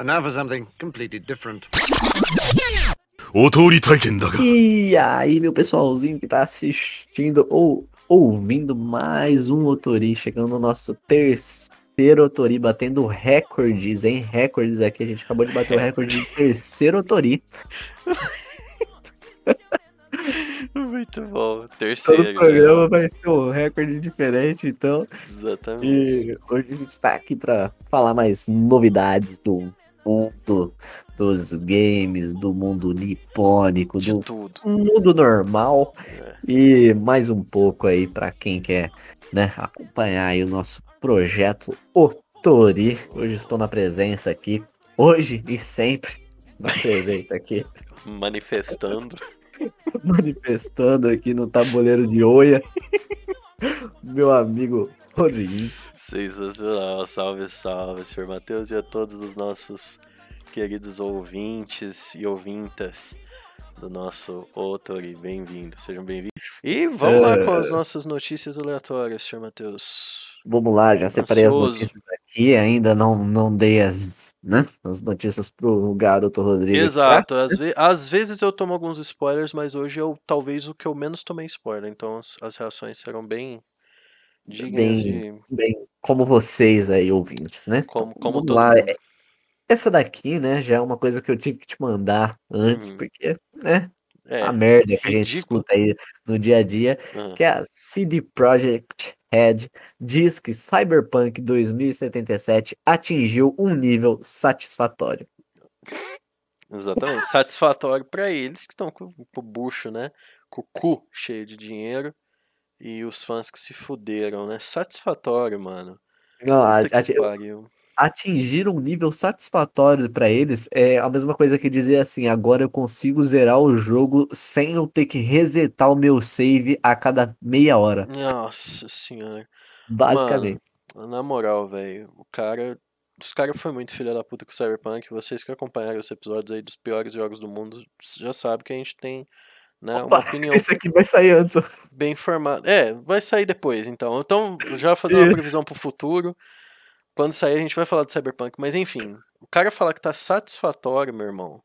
And now for something completely different. お通り体験だが E aí, meu pessoalzinho que tá assistindo ou ouvindo mais um Otori, chegando no nosso terceiro Otori, batendo recordes, hein? Recordes aqui, a gente acabou de bater o recorde de terceiro Otori. Muito bom. Todo Terceiro. programa né? vai ser um recorde diferente, então. Exatamente. E hoje a gente tá aqui pra falar mais novidades do mundo dos games, do mundo nipônico, De do tudo. mundo normal É. e mais um pouco aí pra quem quer, né, acompanhar o nosso projeto Otori. Hoje estou na presença aqui, hoje e sempre na presença aqui, Manifestando. manifestando aqui no tabuleiro de Oia, meu amigo Rodriguinho. Sensacional. Salve, salve, senhor Matheus e a todos os nossos queridos ouvintes e ouvintas do nosso Otori. Bem-vindos, sejam bem-vindos. E vamos lá com as nossas notícias aleatórias, senhor Matheus. Vamos lá, já separei as notícias aqui, ainda não, não dei as, né, as notícias pro garoto Rodrigues. Exato, às, ve- às vezes eu tomo alguns spoilers, mas hoje é o- talvez o que eu menos tomei spoiler, então as, as reações serão bem dignas de. Bem, bem, como vocês aí, ouvintes, né? Como, Então, como vamos todo lá. mundo. É- Essa daqui, né, já é uma coisa que eu tive que te mandar antes, Uhum. porque, né, É, a merda que a gente escuta aí no dia a dia, que é a CD Projekt Red diz que Cyberpunk 2077 atingiu um nível satisfatório. exatamente. Satisfatório pra eles que estão com, com o bucho, né? Com o cu cheio de dinheiro. E os fãs que se fuderam, né? Satisfatório, mano. Não, a- a- atingir um nível satisfatório pra eles é a mesma coisa que dizer assim, agora eu consigo zerar o jogo sem eu ter que resetar o meu save a cada meia hora, Nossa senhora. basicamente. Na moral, velho, o cara. Os caras foi muito filha da puta com o Cyberpunk. Vocês que acompanharam os episódios aí dos piores jogos do mundo já sabem que a gente tem né, uma Opa, opinião esse aqui vai sair antes. bem formada. É, vai sair depois, então. Então, já fazer uma previsão pro futuro. Quando sair, a gente vai falar do Cyberpunk. Mas enfim, o cara falar que tá satisfatório, meu irmão.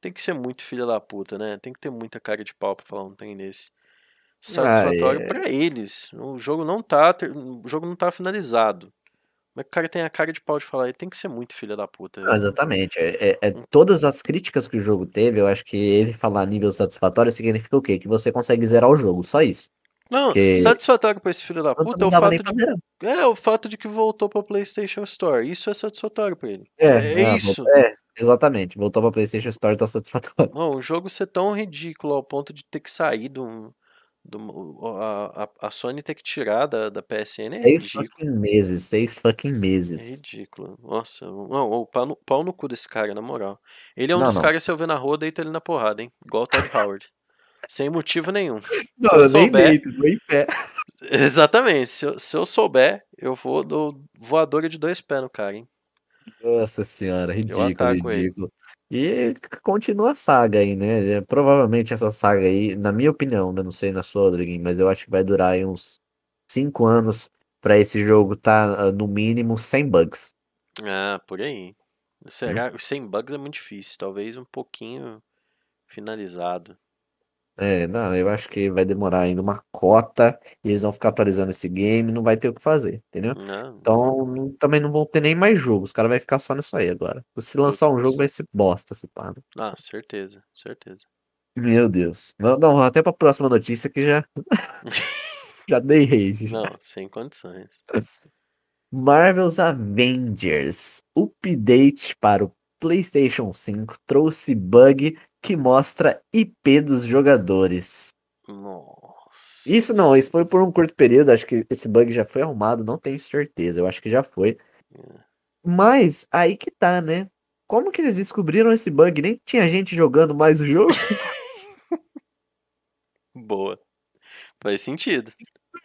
Tem que ser muito filha da puta, né? Tem que ter muita cara de pau pra falar um trem desse. Satisfatório é. pra eles. O jogo não tá, o jogo não tá finalizado. É que o cara tem a cara de pau de falar? Ele tem que ser muito filha da puta. Não, exatamente. É, é- é todas as críticas que o jogo teve, eu acho que ele falar nível satisfatório significa o quê? Que você consegue zerar o jogo, só isso. Não, Porque- satisfatório pra esse filho da puta é o fato de. É, o fato de que voltou pra PlayStation Store. Isso é satisfatório pra ele. É, É ah, isso. É, exatamente. Voltou pra PlayStation Store, tá satisfatório. Não, o jogo ser tão ridículo ao ponto de ter que sair do. Do a, a, Sony ter que tirar da, da PSN é Seis ridículo. fucking meses, seis fucking É meses. ridículo. Nossa, não, o pau no, pau no cu desse cara, na moral. Ele é um Não, dos não. caras, se eu ver na rua, deita ele na porrada, hein? Igual o Todd Howard. Sem motivo nenhum. Não, eu eu nem souber- deito, tô em pé. Exatamente. Se eu, se eu souber, eu vou do voadora de dois pés no cara, hein? Nossa senhora, ridículo, ataco ele. E continua a saga aí, né? É, Provavelmente essa saga aí, na minha opinião, né? Não sei na sua, Rodriguinho, mas eu acho que vai durar aí uns cinco anos pra esse jogo tá no mínimo sem bugs. Ah, por aí. Será? Sem bugs é muito difícil. Talvez um pouquinho finalizado. É, não, eu acho que vai demorar ainda uma cota e eles vão ficar atualizando esse game, não vai ter o que fazer, entendeu? Não, Então, não- também não vão ter nem mais jogo, os caras vão ficar só nisso aí agora. Se lançar um jogo, vai ser bosta, se pá. né? ah, certeza, certeza. Meu Deus. Não, não, até pra próxima notícia que já. já dei rage. Não, sem condições. Marvel's Avengers. Update para o PlayStation 5 trouxe bug que mostra IP dos jogadores. Nossa. Isso não, isso foi por um curto período. Acho que esse bug já foi arrumado, não tenho certeza. Eu acho que já foi. Mas aí que tá, né? Como que eles descobriram esse bug? Nem tinha gente jogando mais o jogo. Boa. Faz sentido.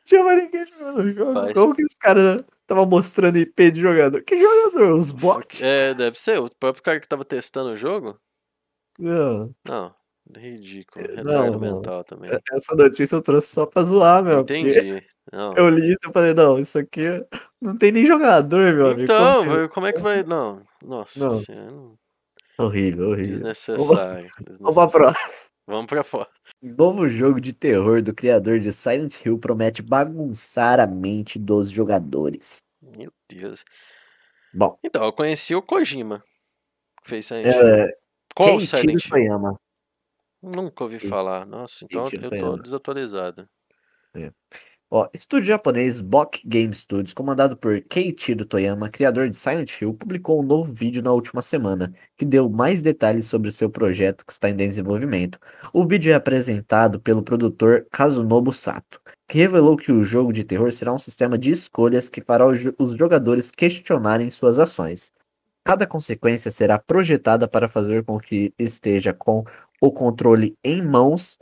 tinha mais ninguém jogando o jogo. Faz. Como que os caras estavam mostrando IP de jogador? Que jogador? Os bots? É, deve ser. O próprio cara que tava testando o jogo? Não. Não. Ridículo. Não, Retardo não. mental também. Essa notícia eu trouxe só pra zoar, meu. porque Entendi. Não. Eu li isso e falei, não, isso aqui não tem nem jogador, meu amigo. Então, Como vai- como é que vai. Não, nossa Não. senhora. não- Horrível, horrível. Desnecessário. Vamos pra desnecessário. próxima. Vamos pra fora. Novo jogo de terror do criador de Silent Hill promete bagunçar a mente dos jogadores. Meu Deus. Bom, Então, eu conheci o Kojima. Que fez Silent Hill. é, Qual Keiichiro Silent Hill? Toyama. Nunca ouvi falar. Nossa, então Keiichiro eu tô Toyama. desatualizado. Ó, estúdio japonês Bok Game Studios, comandado por Keiichiro Toyama, criador de Silent Hill, publicou um novo vídeo na última semana, que deu mais detalhes sobre o seu projeto que está em desenvolvimento. O vídeo é apresentado pelo produtor Kazunobu Sato, que revelou que o jogo de terror será um sistema de escolhas que fará os jogadores questionarem suas ações. Cada consequência será projetada para fazer com que esteja com o controle em mãos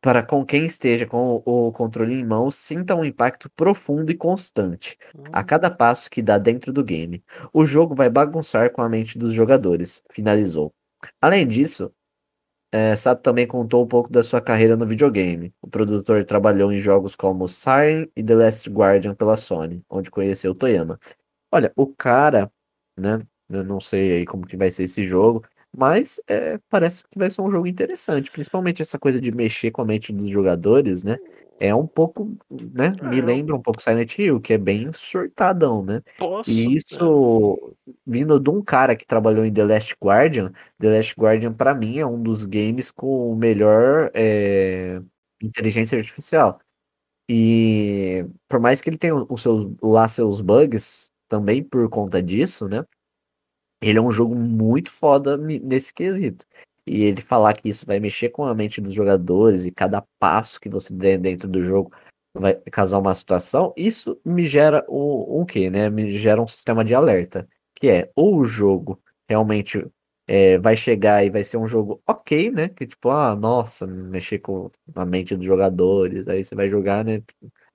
para com quem esteja com o controle em mãos sinta um impacto profundo e constante a cada passo que dá dentro do game. O jogo vai bagunçar com a mente dos jogadores, finalizou. Além disso, eh, Sato também contou um pouco da sua carreira no videogame. O produtor trabalhou em jogos como Siren e The Last Guardian pela Sony, onde conheceu Toyama. Olha, o cara, né? Eu não sei aí como que vai ser esse jogo, mas é, parece que vai ser um jogo interessante, principalmente essa coisa de mexer com a mente dos jogadores, né? É um pouco, né? Me É, lembra um pouco Silent Hill, que é bem surtadão, né? Posso. E é, isso vindo de um cara que trabalhou em The Last Guardian, The Last Guardian pra mim é um dos games com o melhor é, inteligência artificial. E por mais que ele tenha os seus, lá seus bugs, também por conta disso, né? Ele é um jogo muito foda nesse quesito. E ele falar que isso vai mexer com a mente dos jogadores e cada passo que você der dentro do jogo vai causar uma situação, isso me gera o, um quê, né? Me gera um sistema de alerta, que é ou o jogo realmente é, vai chegar e vai ser um jogo ok, né? Que tipo, ah, nossa, mexer com a mente dos jogadores, aí você vai jogar, né?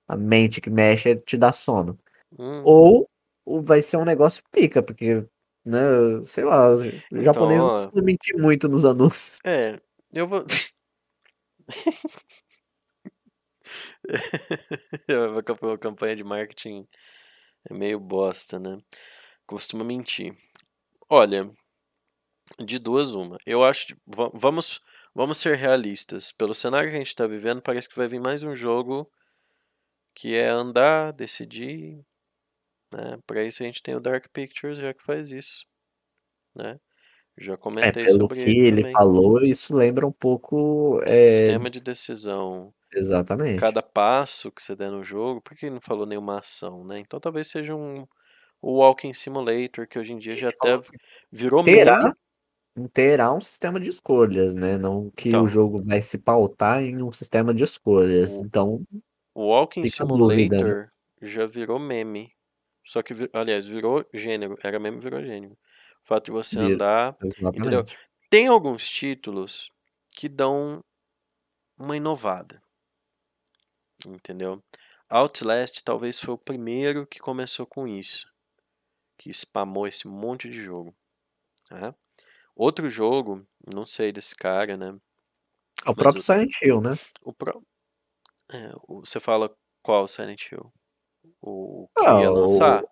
A mente que mexe te dá sono. hum, ou vai ser um negócio pica, porque, né, sei lá, o japonês não precisa mentir muito nos anúncios. É, eu vou. A camp- a campanha de marketing é meio bosta, né? Costuma mentir. Olha, de duas uma. Eu acho. Vamos, vamos ser realistas. Pelo cenário que a gente tá vivendo, parece que vai vir mais um jogo que é andar, decidir. Né? Para isso a gente tem o Dark Pictures já que faz isso. Né? Já É, comentei pelo sobre que ele ele falou, isso lembra um pouco. É, Sistema de decisão. exatamente. Cada passo que você der no jogo, por que ele não falou nenhuma ação, né? Então talvez seja um o Walking Simulator, que hoje em dia já até virou Terá, meme. terá um sistema de escolhas, né? Não que Então. o jogo vai se pautar em um sistema de escolhas. O- Então, O Walking dúvida, né? Simulator já virou meme. Só que, aliás, virou gênero. Era meme, virou gênero. O fato de você andar. Entendeu? exatamente. Tem alguns títulos que dão uma inovada. Entendeu? Outlast talvez foi o primeiro que começou com isso. Que spamou esse monte de jogo. né? Outro jogo, não sei desse cara, né? É o próprio Silent Hill, né? O pro... é, você fala qual Silent Hill? O que Ah, ia o- lançar?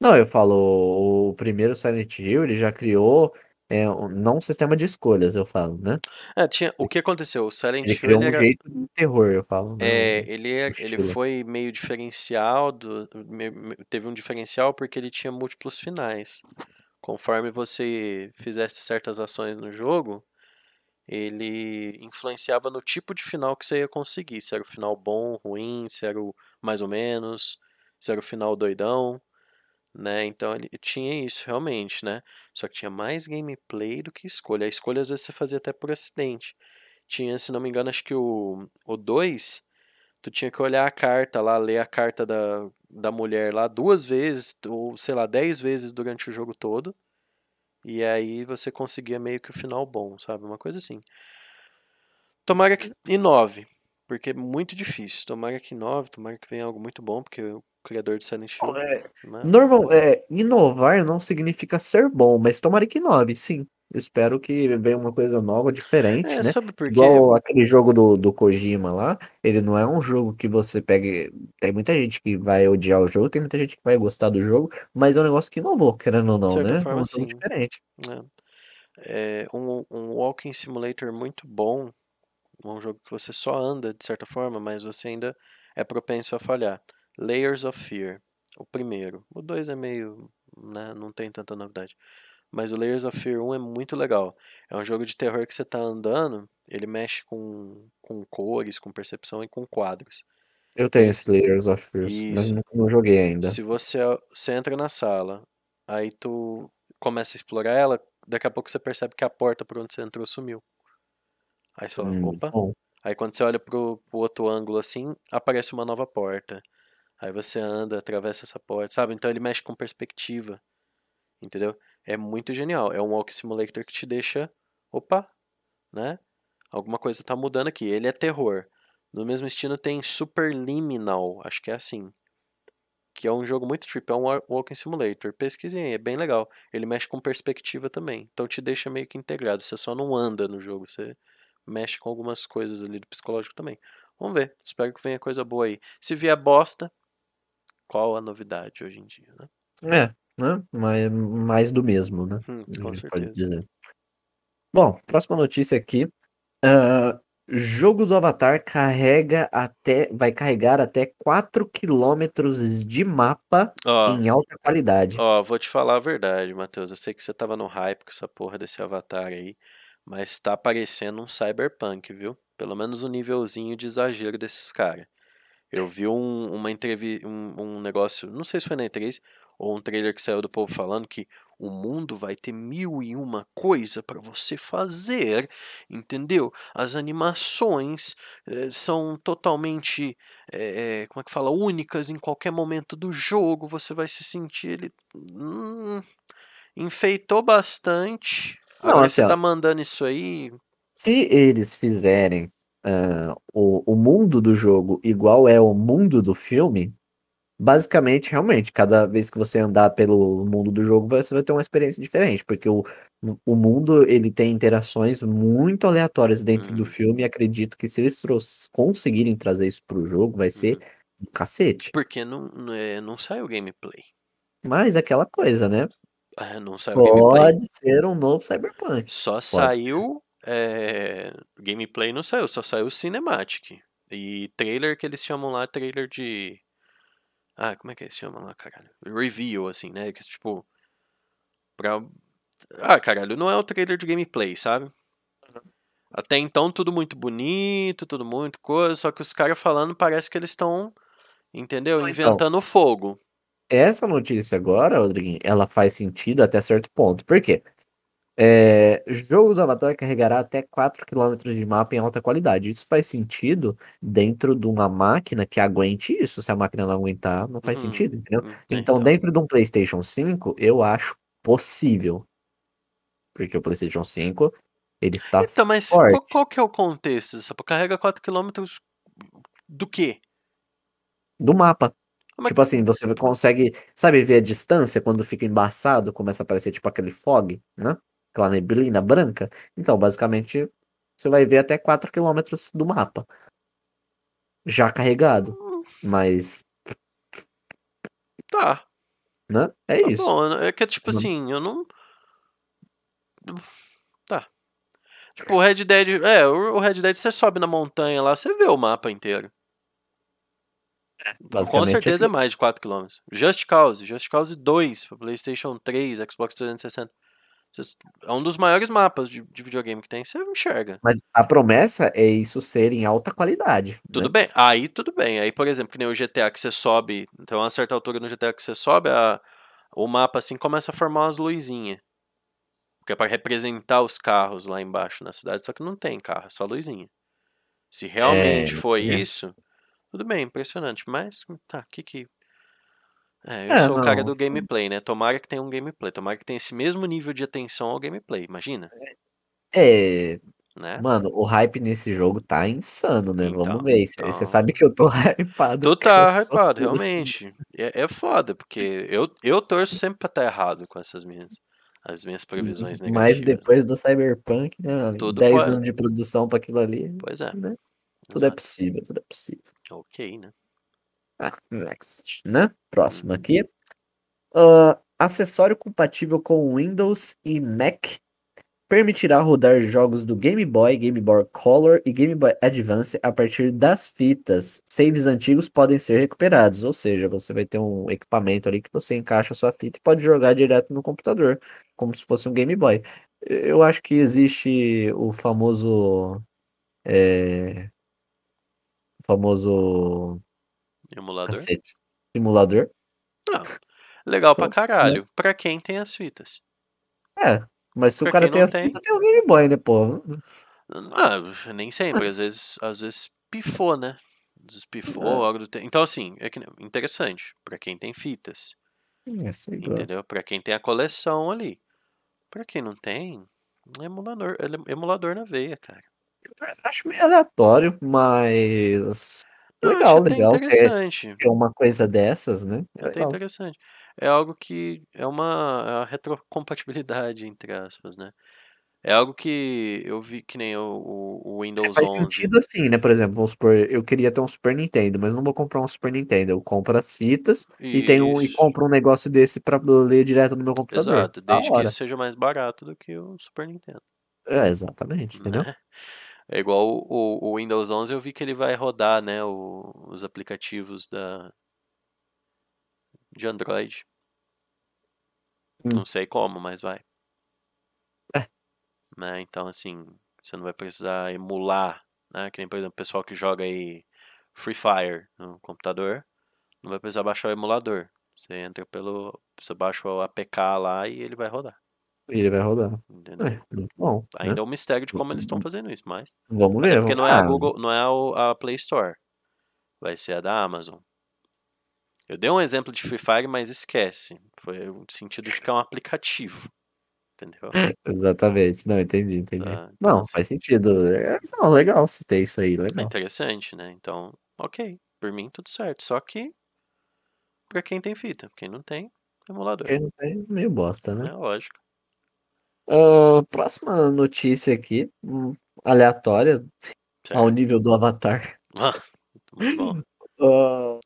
Não, eu falo, o primeiro Silent Hill, ele já criou, é, um- não um sistema de escolhas, eu falo, né? É, tinha, o que aconteceu? O Silent Ele Hill criou ele um era, jeito de terror, eu falo, né? é, Um- ele, é- ele foi meio diferencial, do, teve um diferencial porque ele tinha múltiplos finais. Conforme você fizesse certas ações no jogo, ele influenciava no tipo de final que você ia conseguir. Se era o final bom, ruim, se era o mais ou menos, se era o final doidão, né? Então ele tinha isso realmente, né? Só que tinha mais gameplay do que escolha. A escolha às vezes você fazia até por acidente. Tinha, se não me engano, acho que o 2, tu tinha que olhar a carta lá, ler a carta da, da mulher lá duas vezes, ou sei lá, dez vezes durante o jogo todo. E aí você conseguia meio que o final bom, sabe? Uma coisa assim. Tomara que inove, porque é muito difícil. Tomara que inove, tomara que venha algo muito bom, porque criador de Silent Hill. Não, é, né? normal, é, inovar não significa ser bom, mas tomara que inove, sim. espero que venha uma coisa nova, diferente, É, né? sabe por quê? Igual aquele jogo do, do Kojima lá, ele não é um jogo que você pega. Tem muita gente que vai odiar o jogo, tem muita gente que vai gostar do jogo, mas é um negócio que inovou, querendo ou não, De certa né? É forma, um jogo sim. diferente. É, é um, um walking simulator muito bom, um jogo que você só anda de certa forma, mas você ainda é propenso a falhar. Layers of Fear, o primeiro. O dois é meio, né, não tem tanta novidade. Mas o Layers of Fear 1 é muito legal. É um jogo de terror que você tá andando, ele mexe com, com cores, com percepção e com quadros. Eu tenho esse Layers of Fears, mas não, não joguei ainda. Se você, você entra na sala, aí tu começa a explorar ela, daqui a pouco você percebe que a porta por onde você entrou sumiu. Aí você fala, Hum, opa. bom. Aí quando você olha pro, pro outro ângulo assim, aparece uma nova porta. Aí você anda, atravessa essa porta, sabe? Então ele mexe com perspectiva. Entendeu? É muito genial. É um walk simulator que te deixa, opa, né? Alguma coisa tá mudando aqui. Ele é terror. No mesmo estilo tem Superliminal, acho que é assim. Que é um jogo muito trip, é um wa- walking simulator. Pesquisem aí, é bem legal. Ele mexe com perspectiva também. Então te deixa meio que integrado. Você só não anda no jogo, você mexe com algumas coisas ali do psicológico também. Vamos ver. Espero que venha coisa boa aí. Se vier bosta, qual a novidade hoje em dia, né? É, né? Mais, mais do mesmo, né? Hum, com pode dizer. Bom, próxima notícia aqui. Ah, jogo do Avatar carrega até, vai carregar até 4 quilômetros de mapa em alta qualidade. ó, vou te falar a verdade, Matheus. Eu sei que você tava no hype com essa porra desse avatar aí, mas tá parecendo um cyberpunk, viu? Pelo menos um nívelzinho de exagero desses caras. Eu vi um, uma entrevista, um, um negócio, não sei se foi na E3 ou um trailer que saiu do povo falando que o mundo vai ter mil e uma coisa para você fazer, entendeu? As animações eh, são totalmente, eh, eh, como é que fala, únicas em qualquer momento do jogo. Você vai se sentir ele hum, enfeitou bastante. Não, Agora assim, você ó. tá mandando isso aí, Se eles fizerem ah, o, o mundo do jogo igual é o mundo do filme, basicamente, realmente, cada vez que você andar pelo mundo do jogo, você vai ter uma experiência diferente, porque o, o mundo ele tem interações muito aleatórias dentro do Uhum. filme, e acredito que se eles conseguirem trazer isso pro jogo, vai ser um cacete. porque não, não, é, não saiu gameplay. Mas aquela coisa, né? É, não saiu gameplay. Pode ser um novo Cyberpunk. Só saiu. É, gameplay não saiu, só saiu cinematic. E trailer que eles chamam lá, trailer de. Ah, como é que eles chamam lá, caralho? Review, assim, né? Que tipo. Pra. Ah, caralho, não é o trailer de gameplay, sabe? Até então tudo muito bonito, tudo muito coisa, só que os caras falando parece que eles estão, entendeu? Então. Inventando fogo. Essa notícia agora, Rodriguinho, ela faz sentido até certo ponto. Por quê? É, jogo do Avatar carregará até 4 km de mapa em alta qualidade. Isso faz sentido dentro de uma máquina que aguente isso. Se a máquina não aguentar, não faz Uhum, sentido, entendeu? hum, é, Então, dentro de um PlayStation 5, eu acho possível. Porque o PlayStation 5, ele está Então, mas forte. qual, qual que é o contexto? Só carrega 4km do quê? do mapa. Mas- Tipo assim, você consegue, sabe, ver a distância quando fica embaçado, começa a aparecer tipo aquele fog, né? Aquela neblina branca. Então, basicamente, você vai ver até 4 km do mapa. Já carregado. Mas, Tá, né? É tá isso. bom. É que, tipo Não. assim, eu não. Tá. Tipo, o Red Dead. É, o Red Dead você sobe na montanha lá, você vê o mapa inteiro. Com Basicamente, certeza é aquilo. mais de 4km. Just Cause, Just Cause 2, pra PlayStation 3, Xbox 360. É um dos maiores mapas de, de videogame que tem, você enxerga. Mas a promessa é isso ser em alta qualidade. Tudo né? bem, aí tudo bem. Aí, por exemplo, que nem o GTA que você sobe, então a certa altura no GTA que você sobe, a- o mapa assim começa a formar umas luzinhas. Que é pra representar os carros lá embaixo na cidade, só que não tem carro, é só luzinha. Se realmente É, foi é. isso, tudo bem, impressionante. Mas, tá, que que. É, eu É, sou o cara não, do sim. gameplay, né? Tomara que tenha um gameplay. Tomara que tenha esse mesmo nível de atenção ao gameplay, imagina, É, né? mano, o hype nesse jogo tá insano, né? Então, Vamos ver. Você então. sabe que eu tô hypado. Tu tá hypado, realmente. É, é foda, porque eu, eu torço sempre pra estar errado com essas meninas. as minhas previsões Mas negativas. depois do Cyberpunk, né? meu amigo? Tudo 10 pode. anos de produção pra aquilo ali, Pois é. né? Tudo é exato. possível, tudo é possível. Ok, né? Ah, next, né? Próximo Uhum. aqui. Ah, acessório compatível com Windows e Mac permitirá rodar jogos do Game Boy, Game Boy Color e Game Boy Advance a partir das fitas. Saves antigos podem ser recuperados, ou seja, você vai ter um equipamento ali que você encaixa a sua fita e pode jogar direto no computador, como se fosse um Game Boy. Eu acho que existe o famoso. é, o famoso. Emulador. Cacete, simulador. Legal pra Então, né? caralho. Pra quem tem as fitas. É, mas se Pra o cara tem não as tem. fitas, tem o Game Boy, né, pô? Ah, nem sempre. Às vezes, às vezes pifou, né? Às vezes pifou, algo do te- Então, assim, é que, interessante. Pra quem tem fitas. É, sei. Entendeu? Pra quem tem a coleção ali. Pra quem não tem, emulador, emulador na veia, cara. Acho meio aleatório, mas. Eu Legal, legal ter, interessante. ter uma coisa dessas, né? É Até interessante. É algo que é uma é a retrocompatibilidade, entre aspas, né? É algo que eu vi que nem o, o- É, Windows faz 11. sentido assim, né? Por exemplo, vamos supor, eu queria ter um Super Nintendo, mas não vou comprar um Super Nintendo. Eu compro as fitas e tenho e compro um negócio desse pra ler direto no meu computador. Exato, desde que seja mais barato do que o Super Nintendo, É, exatamente, entendeu? né? É igual o, o- Windows 11, eu vi que ele vai rodar, né, o- os aplicativos da de Android. Hum. Não sei como, mas vai. É. Né? Então, assim, você não vai precisar emular, né? Que nem, por exemplo, o pessoal que joga aí Free Fire no computador, não vai precisar baixar o emulador. Você entra pelo. Você baixa o APK lá e ele vai rodar. E ele vai rodar. Entendeu? É, muito bom. né? Ainda é um mistério de como eles estão fazendo isso, mas. Vamos Até ver. porque vamos- não é a Google, não é o- a Play Store. Vai ser a da Amazon. Eu dei um exemplo de Free Fire, mas esquece. Foi no sentido de que é um aplicativo. Entendeu? Exatamente. Não, entendi, entendi. Tá, então, Não, assim, faz sentido. É, não, legal se ter isso aí, É legal. interessante, né? Então, ok. Por mim, tudo certo. Só que, pra quem tem fita. Quem não tem, emulador. Quem não tem, meio bosta, né? É lógico. Ah, próxima notícia aqui, hum, aleatória, ao Certo. nível do Avatar. Muito bom. Ah,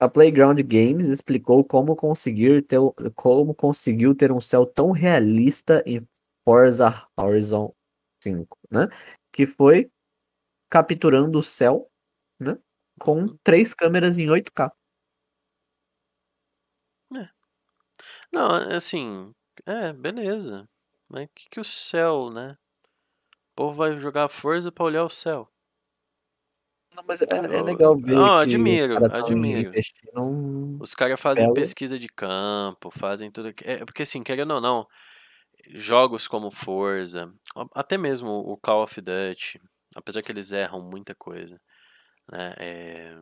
a Playground Games explicou como conseguir ter, como conseguiu ter um céu tão realista em Forza Horizon 5, né? Que foi capturando o céu, né? Com Uhum. três câmeras em 8K. Não, assim, é, beleza. Mas o que, que o céu, né? O povo vai jogar força pra olhar o céu. Não, mas é, é Eu- legal ver Não, que os admiro, caras tão admiro. um- Os caras fazem Belo. pesquisa de campo, fazem tudo. É, porque assim, querendo ou não, jogos como Forza, até mesmo o Call of Duty, apesar que eles erram muita coisa, né? é,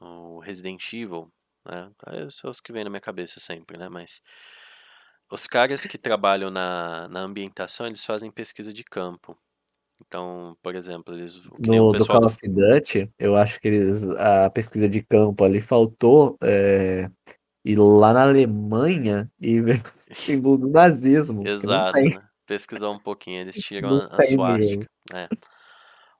o Resident Evil, né? São os que vêm na minha cabeça sempre, né? Mas os caras que trabalham na, na ambientação, eles fazem pesquisa de campo. Então, por exemplo, eles. No do Call of Duty, eu acho que eles, a pesquisa de campo ali faltou é, ir lá na Alemanha e ver o símbolo do nazismo. Exato, né? Pesquisar um pouquinho, eles tiram a, a suástica. É.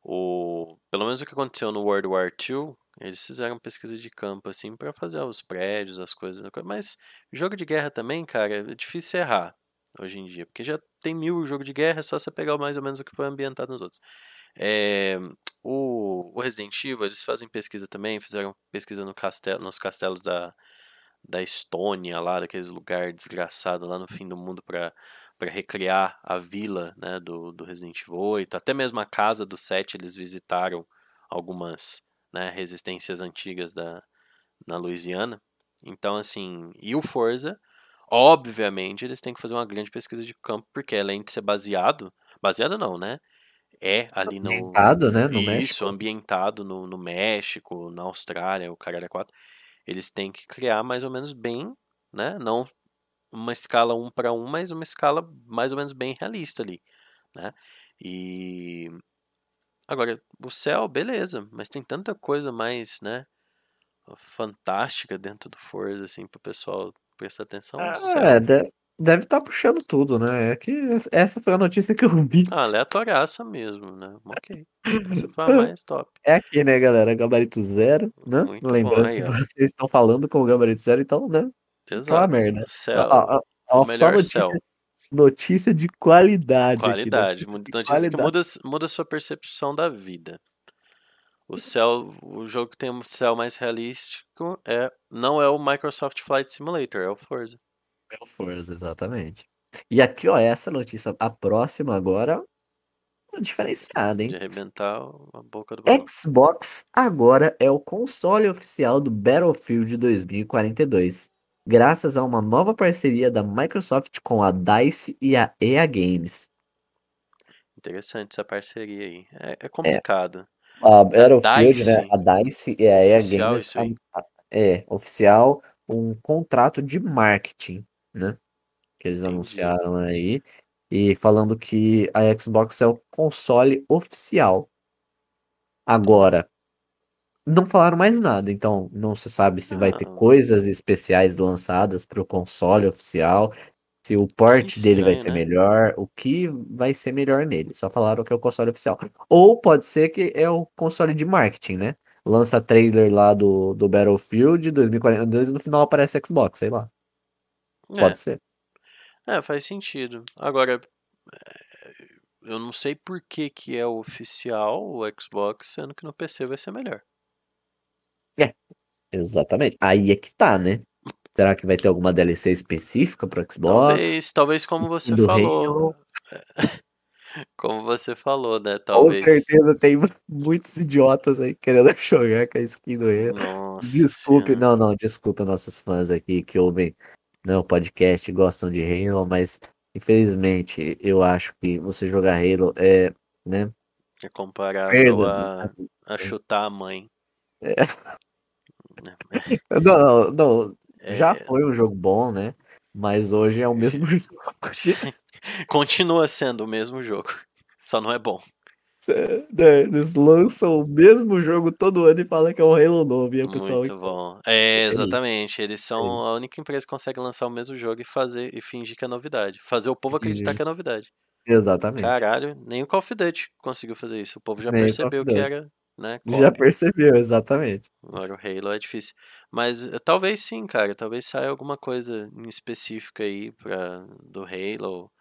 O, pelo menos o que aconteceu no World War II, eles fizeram pesquisa de campo, assim, pra fazer os prédios, as coisas. Mas jogo de guerra também, cara, é difícil errar hoje em dia, porque já tem mil jogo de guerra, é só você pegar mais ou menos o que foi ambientado nos outros. É, o, o Resident Evil, eles fazem pesquisa também, fizeram pesquisa no castelo, nos castelos da, da Estônia, lá, daqueles lugar desgraçado lá no fim do mundo pra para recriar a vila né, do, do Resident Evil 8, até mesmo a casa do 7 eles visitaram algumas né, resistências antigas da, na Louisiana. Então, assim, e o Forza, obviamente, eles têm que fazer uma grande pesquisa de campo, porque além de ser baseado, baseado não, né? É ali no. Ambientado, né, no Isso, México. ambientado no, no México, na Austrália, o caralho é 4. Eles têm que criar mais ou menos bem, né? Não uma escala um para um, mas uma escala mais ou menos bem realista ali, né? E agora o céu, beleza, mas tem tanta coisa mais, né? Fantástica dentro do Forza assim para o pessoal prestar atenção. É, de- deve estar puxando tudo, né? É que essa foi a notícia que eu vi. Ah, aleatoriaça mesmo, né? Ok. Essa foi a mais top. É aqui, né, galera? Gabarito zero, né? Muito bom, Lembrando aí, que ó. vocês estão falando com o gabarito zero, então, né? Tá uma Exato. merda. Céu, Ó, ó, ó, só notícia, céu. Notícia de qualidade. Qualidade. Aqui, Muda- Notícia que qualidade. muda, muda a sua percepção da vida. O céu, o jogo que tem um céu mais realístico é não é o Microsoft Flight Simulator, é o Forza. É o Forza, exatamente. E aqui, ó, essa notícia, a próxima agora, é diferenciada, hein? De arrebentar a boca do balão. Xbox agora é o console oficial do Battlefield 2042, graças a uma nova parceria da Microsoft com a DICE e a EA Games. Interessante essa parceria aí. É, é complicado. A Battlefield, né, DICE? a DICE e a EA Oficial Games a- é oficial um contrato de marketing, né? Que eles Entendi. anunciaram aí e falando que a Xbox é o console oficial. Agora, não falaram mais nada, então não se sabe se vai ter Ah. coisas especiais lançadas para o console oficial, se o port dele vai ser né? melhor, o que vai ser melhor nele. Só falaram que é o console oficial. Ou pode ser que é o console de marketing, né? Lança trailer lá do, do Battlefield 2042 e no final aparece Xbox, sei lá. Pode ser. É, é, faz sentido. Agora, é, eu não sei por que que é oficial o Xbox, sendo que no PC vai ser melhor. Exatamente. Aí é que tá, né? Será que vai ter alguma DLC específica pro Xbox? Talvez, talvez como você do falou. Como você falou, né? Com Talvez. certeza tem muitos idiotas aí querendo jogar com a skin do Halo. Desculpe, Senhora. não, não, desculpa nossos fãs aqui que ouvem né, o podcast e gostam de Halo, mas infelizmente eu acho que você jogar Halo é, né, É comparável a, a chutar a mãe. É. Não, não, não, já É, foi um jogo bom, né? Mas hoje é o mesmo jogo. continua sendo o mesmo jogo. Só não é bom. né, Eles lançam o mesmo jogo todo ano e falam que é um Halo novo. E. Muito bom. É, isso. exatamente. Eles são É. a única empresa que consegue lançar o mesmo jogo e fazer e fingir que é novidade. Fazer o povo acreditar que é novidade. Exatamente. Caralho, nem o Call of Duty conseguiu fazer isso. O povo já Nem percebeu que era, né? Já percebeu, exatamente. Agora o Halo é difícil. Mas eh, talvez sim, cara. Talvez saia alguma coisa em específica aí pra, do Halo.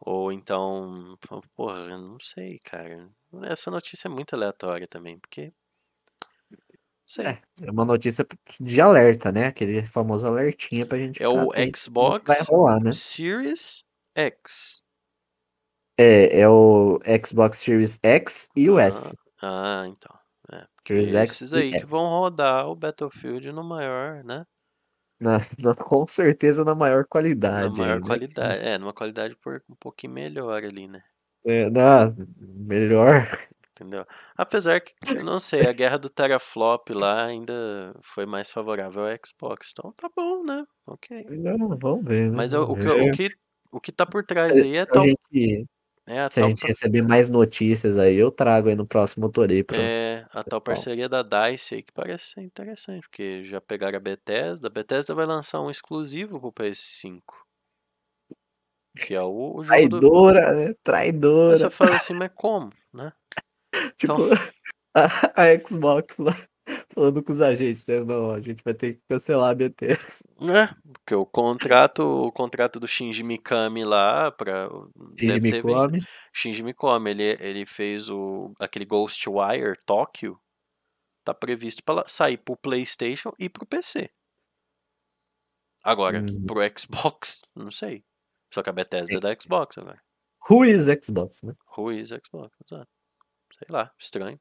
Ou então. Porra, não sei, cara. Essa notícia é muito aleatória também, porque. Sei. É, é uma notícia de alerta, né? Aquele famoso alertinha pra gente É o que vai Xbox rolar, né? Series X. É, é o Xbox Series X e o S. Ah, então. É, porque Series X esses e aí que vão rodar o Battlefield no maior, né? Na- na- com certeza na maior Na qualidade. maior aí, né? qualidade. É, numa qualidade por um pouquinho melhor ali, né? É, na- melhor. Entendeu? Apesar que, eu não sei, a guerra do teraflop lá ainda foi mais favorável ao Xbox. Então tá bom, né? Ok. Não, vamos ver, né? Mas o, o Vamos que, o, ver. que, o que tá por trás Se, aí é tal. gente, É a se a gente receber mais notícias aí, eu trago aí no próximo Torei pro é a tal parceria da DICE aí que parece ser interessante, porque já pegaram a Bethesda. A Bethesda vai lançar um exclusivo pro PS5. Que é o, o jogo do. Traidora, né? Aí Traidora. você fala assim, mas como, né? Tipo, Então, a, a Xbox lá falando com os agentes, né? Não, a gente vai ter que cancelar a BT. né? Porque o contrato, o contrato do Shinji Mikami lá para Shinji. Mikami. Shinji Mikami, ele, ele fez o aquele Ghostwire Tokyo, tá previsto para sair pro PlayStation e pro PC. Agora, Hum. pro Xbox, não sei. Só que a Bethesda é da Xbox agora. Who is Xbox, né? Who is Xbox? Exato. Sei lá, estranho.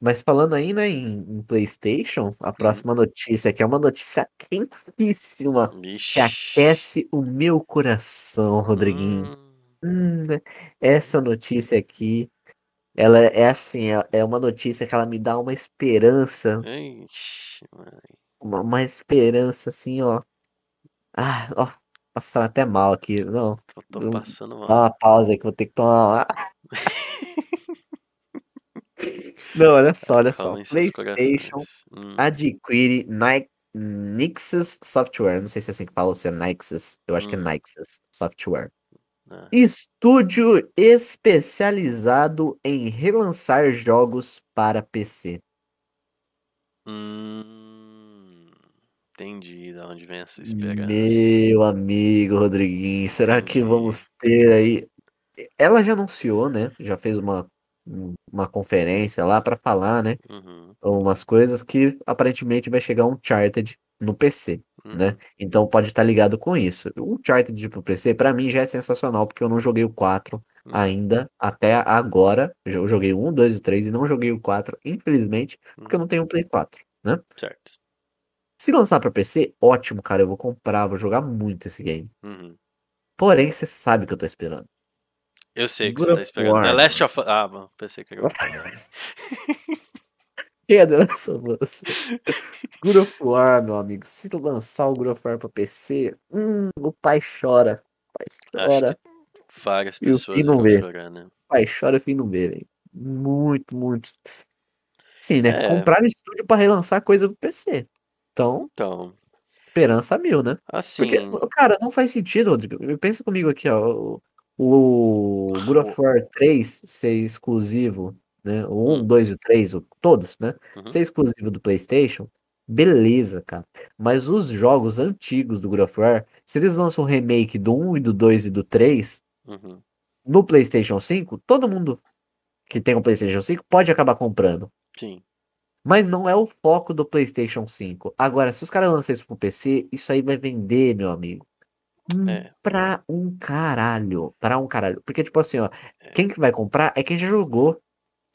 Mas falando ainda em, em PlayStation, a próxima notícia aqui é uma notícia quentíssima que Vixe. aquece o meu coração, Rodriguinho. Hum, Hum, essa notícia aqui, ela é assim, é, é uma notícia que ela me dá uma esperança, ixi, uma, uma esperança assim, ó. Ah, ó, passando até mal aqui. Não, Tô, tô passando dá mal. uma pausa aí que vou ter que tomar. Não, olha só, olha só. PlayStation. Hum. adquire Ni- Nixus Software. Não sei se é assim que fala ou se é Nixus. Eu acho que é Hum. Nixus Software. né? Estúdio especializado em relançar jogos para PC. Hum, entendi de onde vem essa esperança. Meu amigo Rodriguinho, será que vamos ter aí? Ela já anunciou, né? Já fez uma, um- uma conferência lá para falar, né? Uhum, Umas coisas que aparentemente vai chegar um Uncharted no PC, uhum, né? Então pode estar ligado com isso. O Uncharted pro PC, para mim, já é sensacional, porque eu não joguei o 4 uhum. ainda, até agora. Eu joguei o 1, 2 e o 3 e não joguei o 4, infelizmente, porque eu não tenho o Play 4, né? Certo. Se lançar para PC, ótimo, cara. Eu vou comprar, vou jogar muito esse game. Uhum. Porém, você sabe o que eu tô esperando. Eu sei que você tá esperando. The. Last of Us. Ah, mano, pensei que era. Quem é The Last of Us? God of War, meu amigo. Se lançar o God of War pra PC, hum, o pai chora. O pai chora. várias pessoas vão chorar, né? O pai chora e o fim não vê, velho. Muito, muito. Sim, né? É. Comprar estúdio pra relançar coisa pro PC. Então, Então, esperança mil, né? assim. Porque, cara, não faz sentido, Rodrigo. Pensa comigo aqui, ó. O, God of War 3 ser exclusivo, né? O 1, Hum. 2 e o 3, o- todos, né? Uhum. Ser exclusivo do PlayStation, beleza, cara. Mas os jogos antigos do God of War, se eles lançam um remake do 1 e do 2 e do 3 Uhum. no PlayStation 5, todo mundo que tem um PlayStation 5 pode acabar comprando. Sim. Mas não é o foco do PlayStation 5. Agora, se os caras lançarem isso pro PC, isso aí vai vender, meu amigo. Hum, É. Pra um caralho. Pra um caralho. Porque, tipo assim, ó, quem que vai comprar é quem já jogou.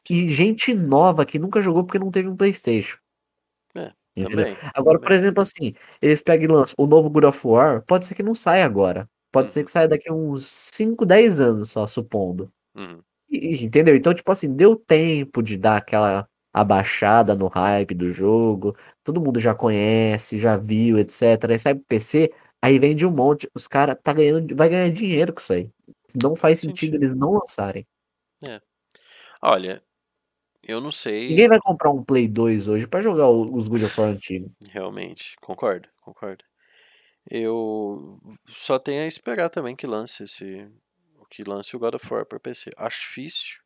E gente nova que nunca jogou porque não teve um PlayStation. É, Entendeu? Também. Agora, por também. exemplo, assim, eles pegam e lançam o novo God of War, pode ser que não saia agora. Pode Uhum. ser que saia daqui a uns 5, 10 anos só, supondo. E- e- Entendeu? Então, tipo assim, deu tempo de dar aquela abaixada no hype do jogo. Todo mundo já conhece, já viu, etc. Aí sai pro PC, aí vende um monte. Os caras tá ganhando, vai ganhar dinheiro com isso aí. Não faz sentido sentido. eles não lançarem. Olha, eu não sei. Ninguém vai comprar um Play 2 hoje pra jogar os God of War antigos. Realmente, concordo, concordo. Eu só tenho a esperar também que lance esse, que lance o God of War para PC. Acho difícil.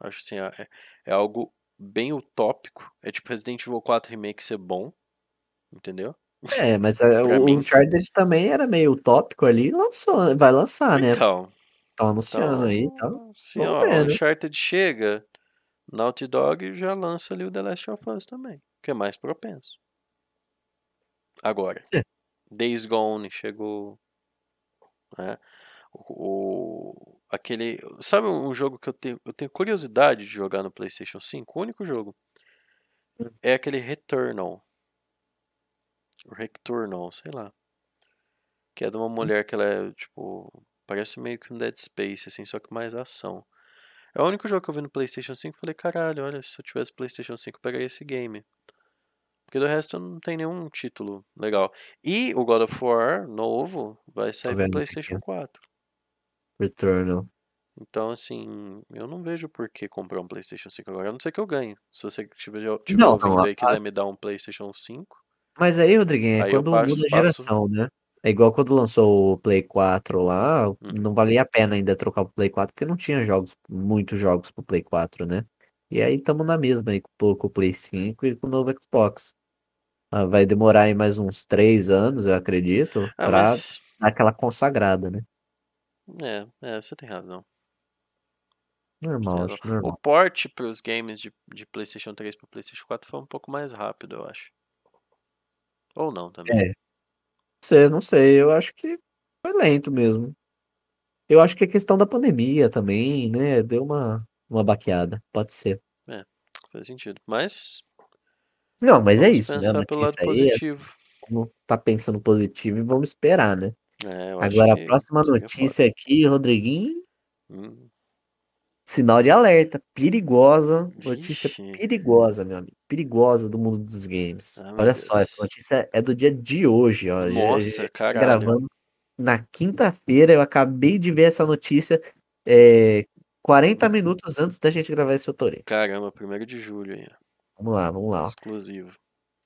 Acho assim, é, é algo bem utópico. É tipo Resident Evil 4 Remake ser bom, entendeu? É, mas é, Pra o mim. Uncharted também era meio utópico ali, lançou, vai lançar, né? Então, Estão anunciando aí, tá? então, vamos ó, ver, o né? Uncharted chega, Naughty Dog já lança ali o The Last of Us também, que é mais propenso. Agora, É. Days Gone chegou, né? O, o- aquele, sabe um jogo que eu tenho, eu tenho curiosidade de jogar no PlayStation 5? O único jogo Hum. é aquele Returnal. Returnal, sei lá. Que é de uma Hum. mulher que ela é, tipo, parece meio que um Dead Space, assim, só que mais ação. É o único jogo que eu vi no PlayStation 5 e falei, caralho, olha, se eu tivesse PlayStation 5 eu pegaria esse game. Porque do resto não tem nenhum título legal. E o God of War novo vai sair pro PlayStation ó. 4. Returnal. Então, assim, eu não vejo por que comprar um PlayStation 5 agora. A não ser que eu ganhe. Se você estiver estiver Não, ouvindo não, aí e quiser me dar um PlayStation 5, Mas aí, Rodriguinho, é Aí eu quando passo- muda a passo- geração, né? É igual quando lançou o Play 4 lá, Hum. não valia a pena ainda trocar pro Play 4, porque não tinha jogos, muitos jogos pro Play 4, né? E aí estamos na mesma aí com com o Play 5 e com o novo Xbox. Ah, vai demorar aí mais uns três anos, eu acredito, ah, pra mas. dar aquela consagrada, né? É, é, você tem razão. Normal, Tem acho razão. normal. O port para os games de, de PlayStation 3 para PlayStation 4 foi um pouco mais rápido, eu acho. Ou não também. É. Não sei, não sei, eu acho que foi lento mesmo. Eu acho que é questão da pandemia também, né? Deu uma, uma baqueada, pode ser. Faz sentido. Mas Não, mas é vamos isso, né? A pensar pelo lado aí é positivo. vamos tá pensando positivo e vamos esperar, né? É, Agora, a próxima notícia aqui, Rodriguinho. Hum, sinal de alerta, perigosa, notícia Vixe. perigosa, meu amigo, perigosa do mundo dos games. Ah, Olha só, Deus. essa notícia é do dia de hoje, ó. A Nossa, tá caralho. gravando na quinta-feira, eu acabei de ver essa notícia é, 40 minutos antes da gente gravar esse autorê. Caramba, primeiro de julho aí, ó. Vamos lá, vamos lá. ó. Exclusivo.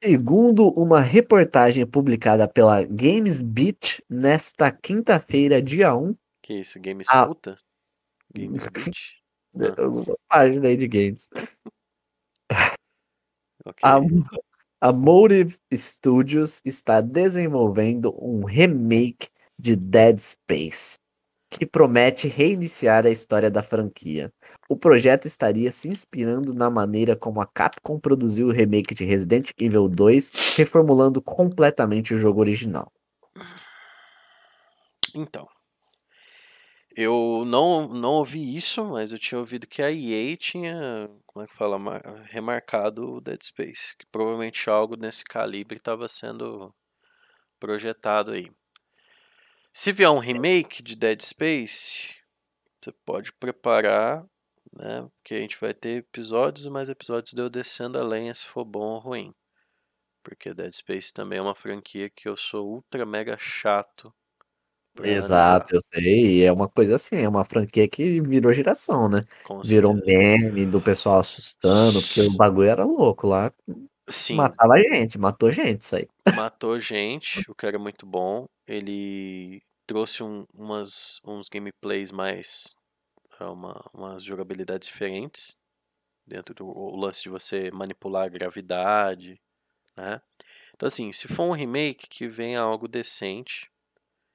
Segundo uma reportagem publicada pela Games Beat nesta quinta-feira, dia 1, Que isso, Games Ah. puta? Games Beat? Alguma página aí de games. Ok. A, a Motive Studios está desenvolvendo um remake de Dead Space, que promete reiniciar a história da franquia. O projeto estaria se inspirando na maneira como a Capcom produziu o remake de Resident Evil 2, reformulando completamente o jogo original. Então. Eu não, não ouvi isso, mas eu tinha ouvido que a EA tinha, como é que fala, mar- remarcado o Dead Space. Que provavelmente algo nesse calibre estava sendo projetado aí. Se vier um remake de Dead Space, você pode preparar, né? Porque a gente vai ter episódios e mais episódios de eu descendo a lenha se for bom ou ruim. Porque Dead Space também é uma franquia que eu sou ultra mega chato. Exato, eu sei. e É uma coisa assim, é uma franquia que virou geração, né? com Virou certeza. meme do pessoal assustando, porque o bagulho era louco lá. Sim, Matava gente, matou gente, isso aí. matou gente, o que era muito bom. Ele trouxe um- umas, uns gameplays mais. é, Uma, umas jogabilidades diferentes. Dentro do lance de você manipular a gravidade, né? Então, assim, se for um remake que venha algo decente,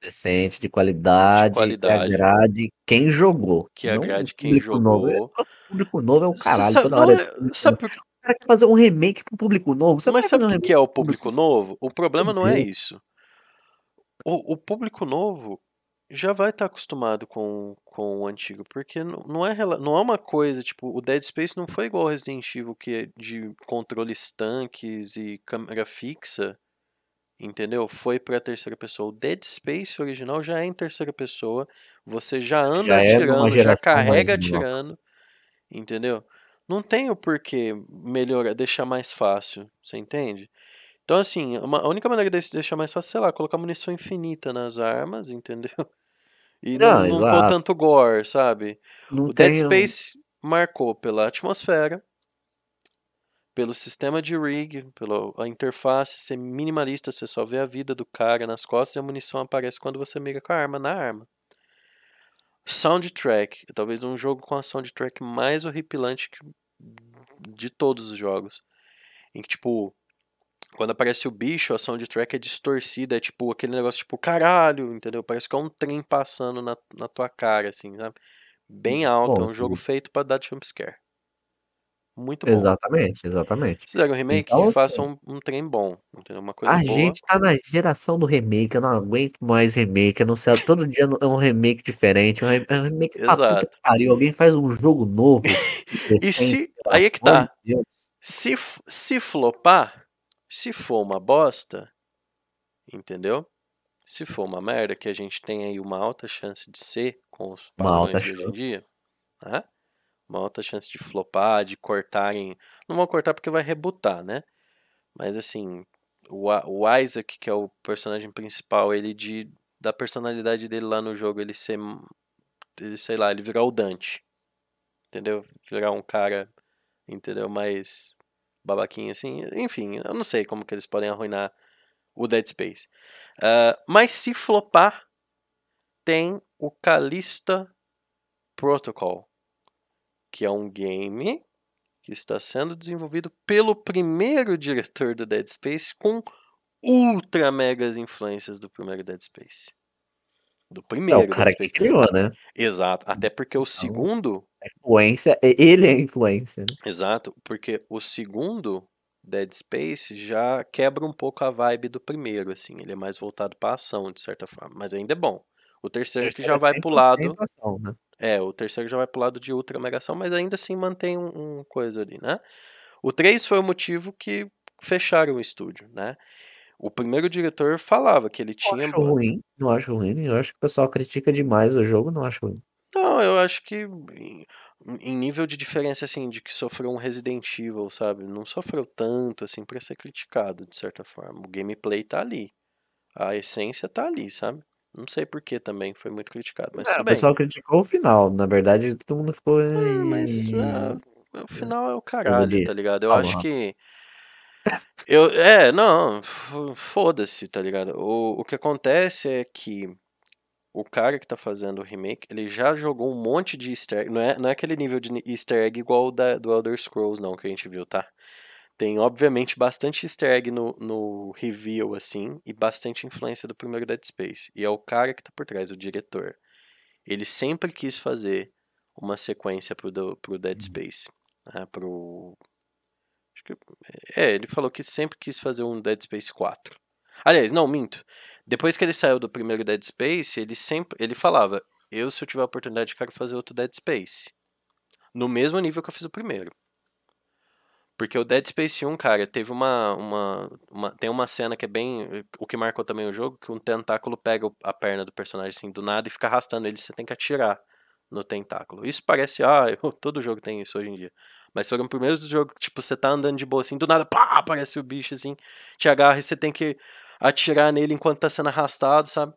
Decente, de qualidade, qualidade. que agrade quem jogou. que agrade o quem público novo. jogou. O público novo é o caralho, Sa- toda hora. é- sabe por, O cara quer fazer um remake pro público novo. Você mas sabe o um que, é o público novo? O problema não é isso. O, o público novo já vai estar acostumado com, com o antigo, porque não, não, é, não é uma coisa, tipo, o Dead Space não foi igual ao Resident Evil, que é de controles tanques e câmera fixa, entendeu? Foi pra terceira pessoa. O Dead Space original já é em terceira pessoa, você já anda Já é atirando, já geração mais carrega atirando, entendeu? Não tem o porquê melhorar, deixar mais fácil, você entende? Então, assim, uma- a única maneira de deixar mais fácil, sei lá, colocar munição infinita nas armas, entendeu? E não, Não, não pôr tanto gore, sabe? Não O Dead um- Space marcou pela atmosfera, pelo sistema de rig, pela interface ser minimalista, você só vê a vida do cara nas costas e a munição aparece quando você mira com a arma na arma. Soundtrack, talvez um jogo com a soundtrack mais horripilante de todos os jogos. Em que, tipo, quando aparece o bicho, a soundtrack é distorcida, é tipo aquele negócio tipo, caralho, entendeu? Parece que é um trem passando na, na tua cara, assim, sabe? Bem alto, é Bom, um jogo feito pra dar jumpscare. Muito bom. Exatamente, exatamente. Se fizeram um remake, Então, assim, façam um, um trem bom, entendeu? Uma coisa A boa. gente tá na geração do remake, eu não aguento mais remake, eu não sei, todo dia é um remake diferente, um re- é um remake pra puta Exato. que pariu, alguém faz um jogo novo, E se. Aí é que tá. Deus. Se, se flopar, se for uma bosta, entendeu? Se for uma merda, que a gente tem aí uma alta chance de ser com os padrões de hoje em dia, né? Uma alta chance de flopar, de cortarem. Não vão cortar porque vai rebutar, né? Mas assim, o, Isaac, que é o personagem principal, ele de da personalidade dele lá no jogo, ele ser, ele, sei lá, ele virar o Dante, entendeu? Virar um cara, entendeu? Mais babaquinho assim, enfim, eu não sei como que eles podem arruinar o Dead Space. Ah, mas se flopar, tem o Calista Protocol, que é um game que está sendo desenvolvido pelo primeiro diretor do Dead Space com ultra megas influências do primeiro Dead Space. Do É primeiro o cara Dead que Space. criou, né? Exato, até porque o segundo, A influência, ele é a influência, né? exato, porque o segundo Dead Space já quebra um pouco a vibe do primeiro, assim, ele é mais voltado para ação de certa forma, mas ainda é bom. O terceiro, que já Terceiro é vai pro 100% lado ação, né? É, o terceiro já vai pro lado de ultra megação, mas ainda assim mantém um, um coisa ali, né? O 3 foi o motivo que fecharam o estúdio, né? O primeiro diretor falava que ele Não tinha. acho ruim, não acho ruim, eu acho que o pessoal critica demais o jogo, não acho ruim. Não, eu acho que em, em nível de diferença, assim, de que sofreu um Resident Evil, sabe? Não sofreu tanto, assim, pra ser criticado, de certa forma. O gameplay tá ali. A essência tá ali, sabe? Não sei por que também foi muito criticado, mas É, o pessoal criticou o final, na verdade todo mundo ficou. É, mas "Ih, ah, o final é o caralho, tá ligado? Eu falou acho que Eu, é, não, foda-se, tá ligado? O, o que acontece é que o cara que tá fazendo o remake, ele já jogou um monte de easter egg. Não é, não é aquele nível de easter egg igual o da, do Elder Scrolls, não, que a gente viu, tá? Tem, obviamente, bastante easter egg no, no reveal, assim, e bastante influência do primeiro Dead Space. E é o cara que tá por trás, o diretor. Ele sempre quis fazer uma sequência pro, do, pro Dead Space. Né? Pro. Acho que. É, ele falou que sempre quis fazer um Dead Space 4. Aliás, não, minto. Depois que ele saiu do primeiro Dead Space, ele sempre. Ele falava: Eu, se eu tiver a oportunidade, quero fazer outro Dead Space. No mesmo nível que eu fiz o primeiro. Porque o Dead Space 1, cara, teve uma, uma, uma- Tem uma cena que é bem. O que marcou também o jogo, que um tentáculo pega a perna do personagem assim do nada e fica arrastando ele, você tem que atirar no tentáculo. Isso parece. Ah, eu- todo jogo tem isso hoje em dia. Mas foram os primeiros do jogo, tipo, você tá andando de boa assim, do nada, pá, aparece o bicho assim, te agarra e você tem que atirar nele enquanto tá sendo arrastado, sabe?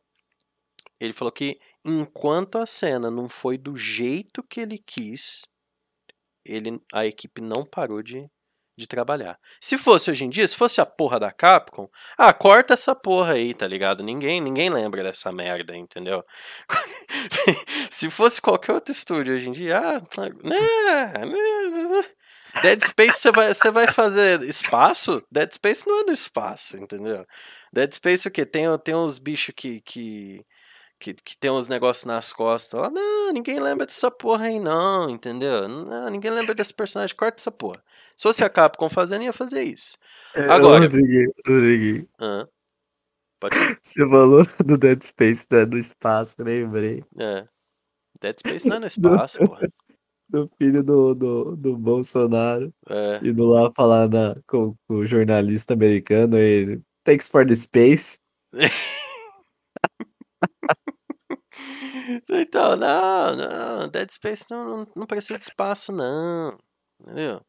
Ele falou que enquanto a cena não foi do jeito que ele quis, ele, a equipe não parou de, de trabalhar. Se fosse hoje em dia, se fosse a porra da Capcom, ah, corta essa porra aí, tá ligado? Ninguém, ninguém lembra dessa merda, entendeu? se fosse qualquer outro estúdio hoje em dia, ah, né, né, Dead Space você vai, você vai fazer espaço? Dead Space não é no espaço, entendeu? Dead Space o quê? Tem, tem uns bichos que, que, que, que tem uns negócios nas costas lá. Não, ninguém lembra dessa porra aí não, entendeu? Não, ninguém lembra desse personagem, corta essa porra. Se fosse a Capcom fazendo, ia fazer isso. Agora- Rodriguinho, Rodriguinho, Hã? pode você falou do Dead Space, né, do espaço, lembrei. É. Dead Space não é no espaço, porra. Do filho do, do, do Bolsonaro. É. Indo lá falar na, com, com o jornalista americano, ele. Thanks for the space. Então, não, não, Dead Space não, não, não precisa de espaço, não. Entendeu?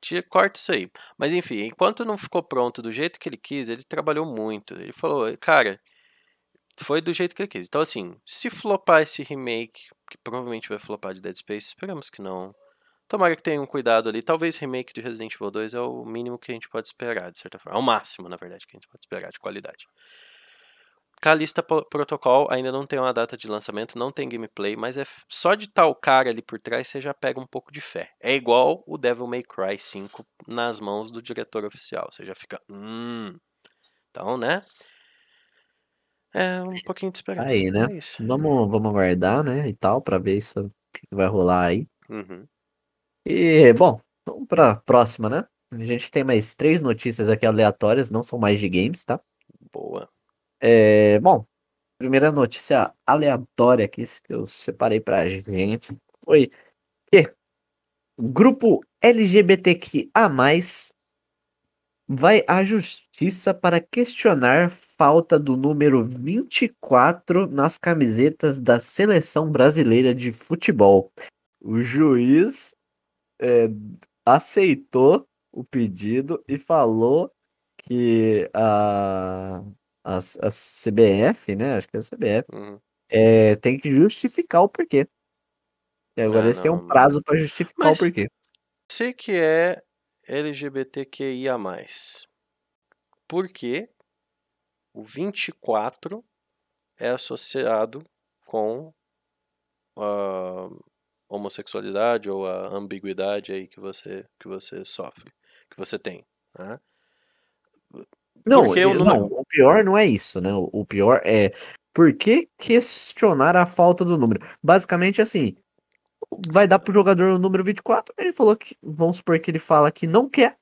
Tira, corta isso aí. Mas enfim, enquanto não ficou pronto do jeito que ele quis, ele trabalhou muito. Ele falou, cara, foi do jeito que ele quis. Então, assim, se flopar esse remake, que provavelmente vai flopar de Dead Space, esperamos que não. Tomara que tenham cuidado ali. Talvez remake de Resident Evil 2 é o mínimo que a gente pode esperar, de certa forma. É o máximo, na verdade, que a gente pode esperar de qualidade. Calista Protocol ainda não tem uma data de lançamento, não tem gameplay, mas é só de o cara ali por trás você já pega um pouco de fé. É igual o Devil May Cry 5 nas mãos do diretor oficial. Você já fica. Hum. Então, né? É um pouquinho de esperança. Aí, né? É. Vamos, vamos aguardar, né? E tal, pra ver isso, que vai rolar aí. Uhum. E, bom, vamos pra próxima, né? A gente tem mais três notícias aqui aleatórias, não são mais de games, tá? Boa. É, bom, primeira notícia aleatória aqui que eu separei pra gente foi que grupo LGBTQIA+, vai à justiça para questionar falta do número 24 nas camisetas da seleção brasileira de futebol. O juiz é, aceitou o pedido e falou que a, a, a CBF, né? Acho que é a CBF, Uhum. é, tem que justificar o porquê. E agora Ah, eles têm um prazo para justificar Mas- o porquê. Você que é LGBTQIA+. Por que o 24 é associado com a homossexualidade ou a ambiguidade aí que você, que você sofre, que você tem, né? Não, Porque e- o número- não, o pior não é isso, né? O, pior é por que questionar a falta do número? Basicamente assim, vai dar pro jogador o número 24, ele falou que, vamos supor que ele fala que não quer.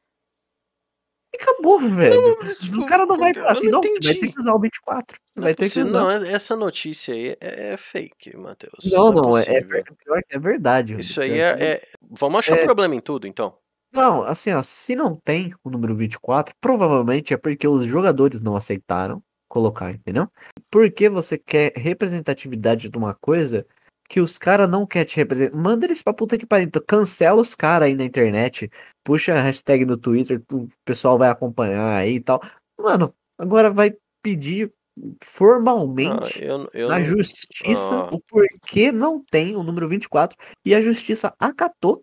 E acabou, velho. tipo, o cara não vai eu falar assim, não não, você vai ter que usar o 24. Você Não, vai é ter que usar. não, essa notícia aí é, é fake, Matheus. Não, não, é, é, pior é verdade. Isso aí é, é- Vamos achar É. problema em tudo, então. Não, assim, ó, se não tem o número 24, provavelmente é porque os jogadores não aceitaram colocar, entendeu? Porque você quer representatividade de uma coisa que os caras não querem te representar. Manda eles pra puta que pariu. Então, cancela os caras aí na internet, puxa a hashtag no Twitter, o pessoal vai acompanhar aí e tal. Mano, agora vai pedir Ah, formalmente eu, eu na não- justiça Ah. o porquê não tem o número 24 e a justiça acatou.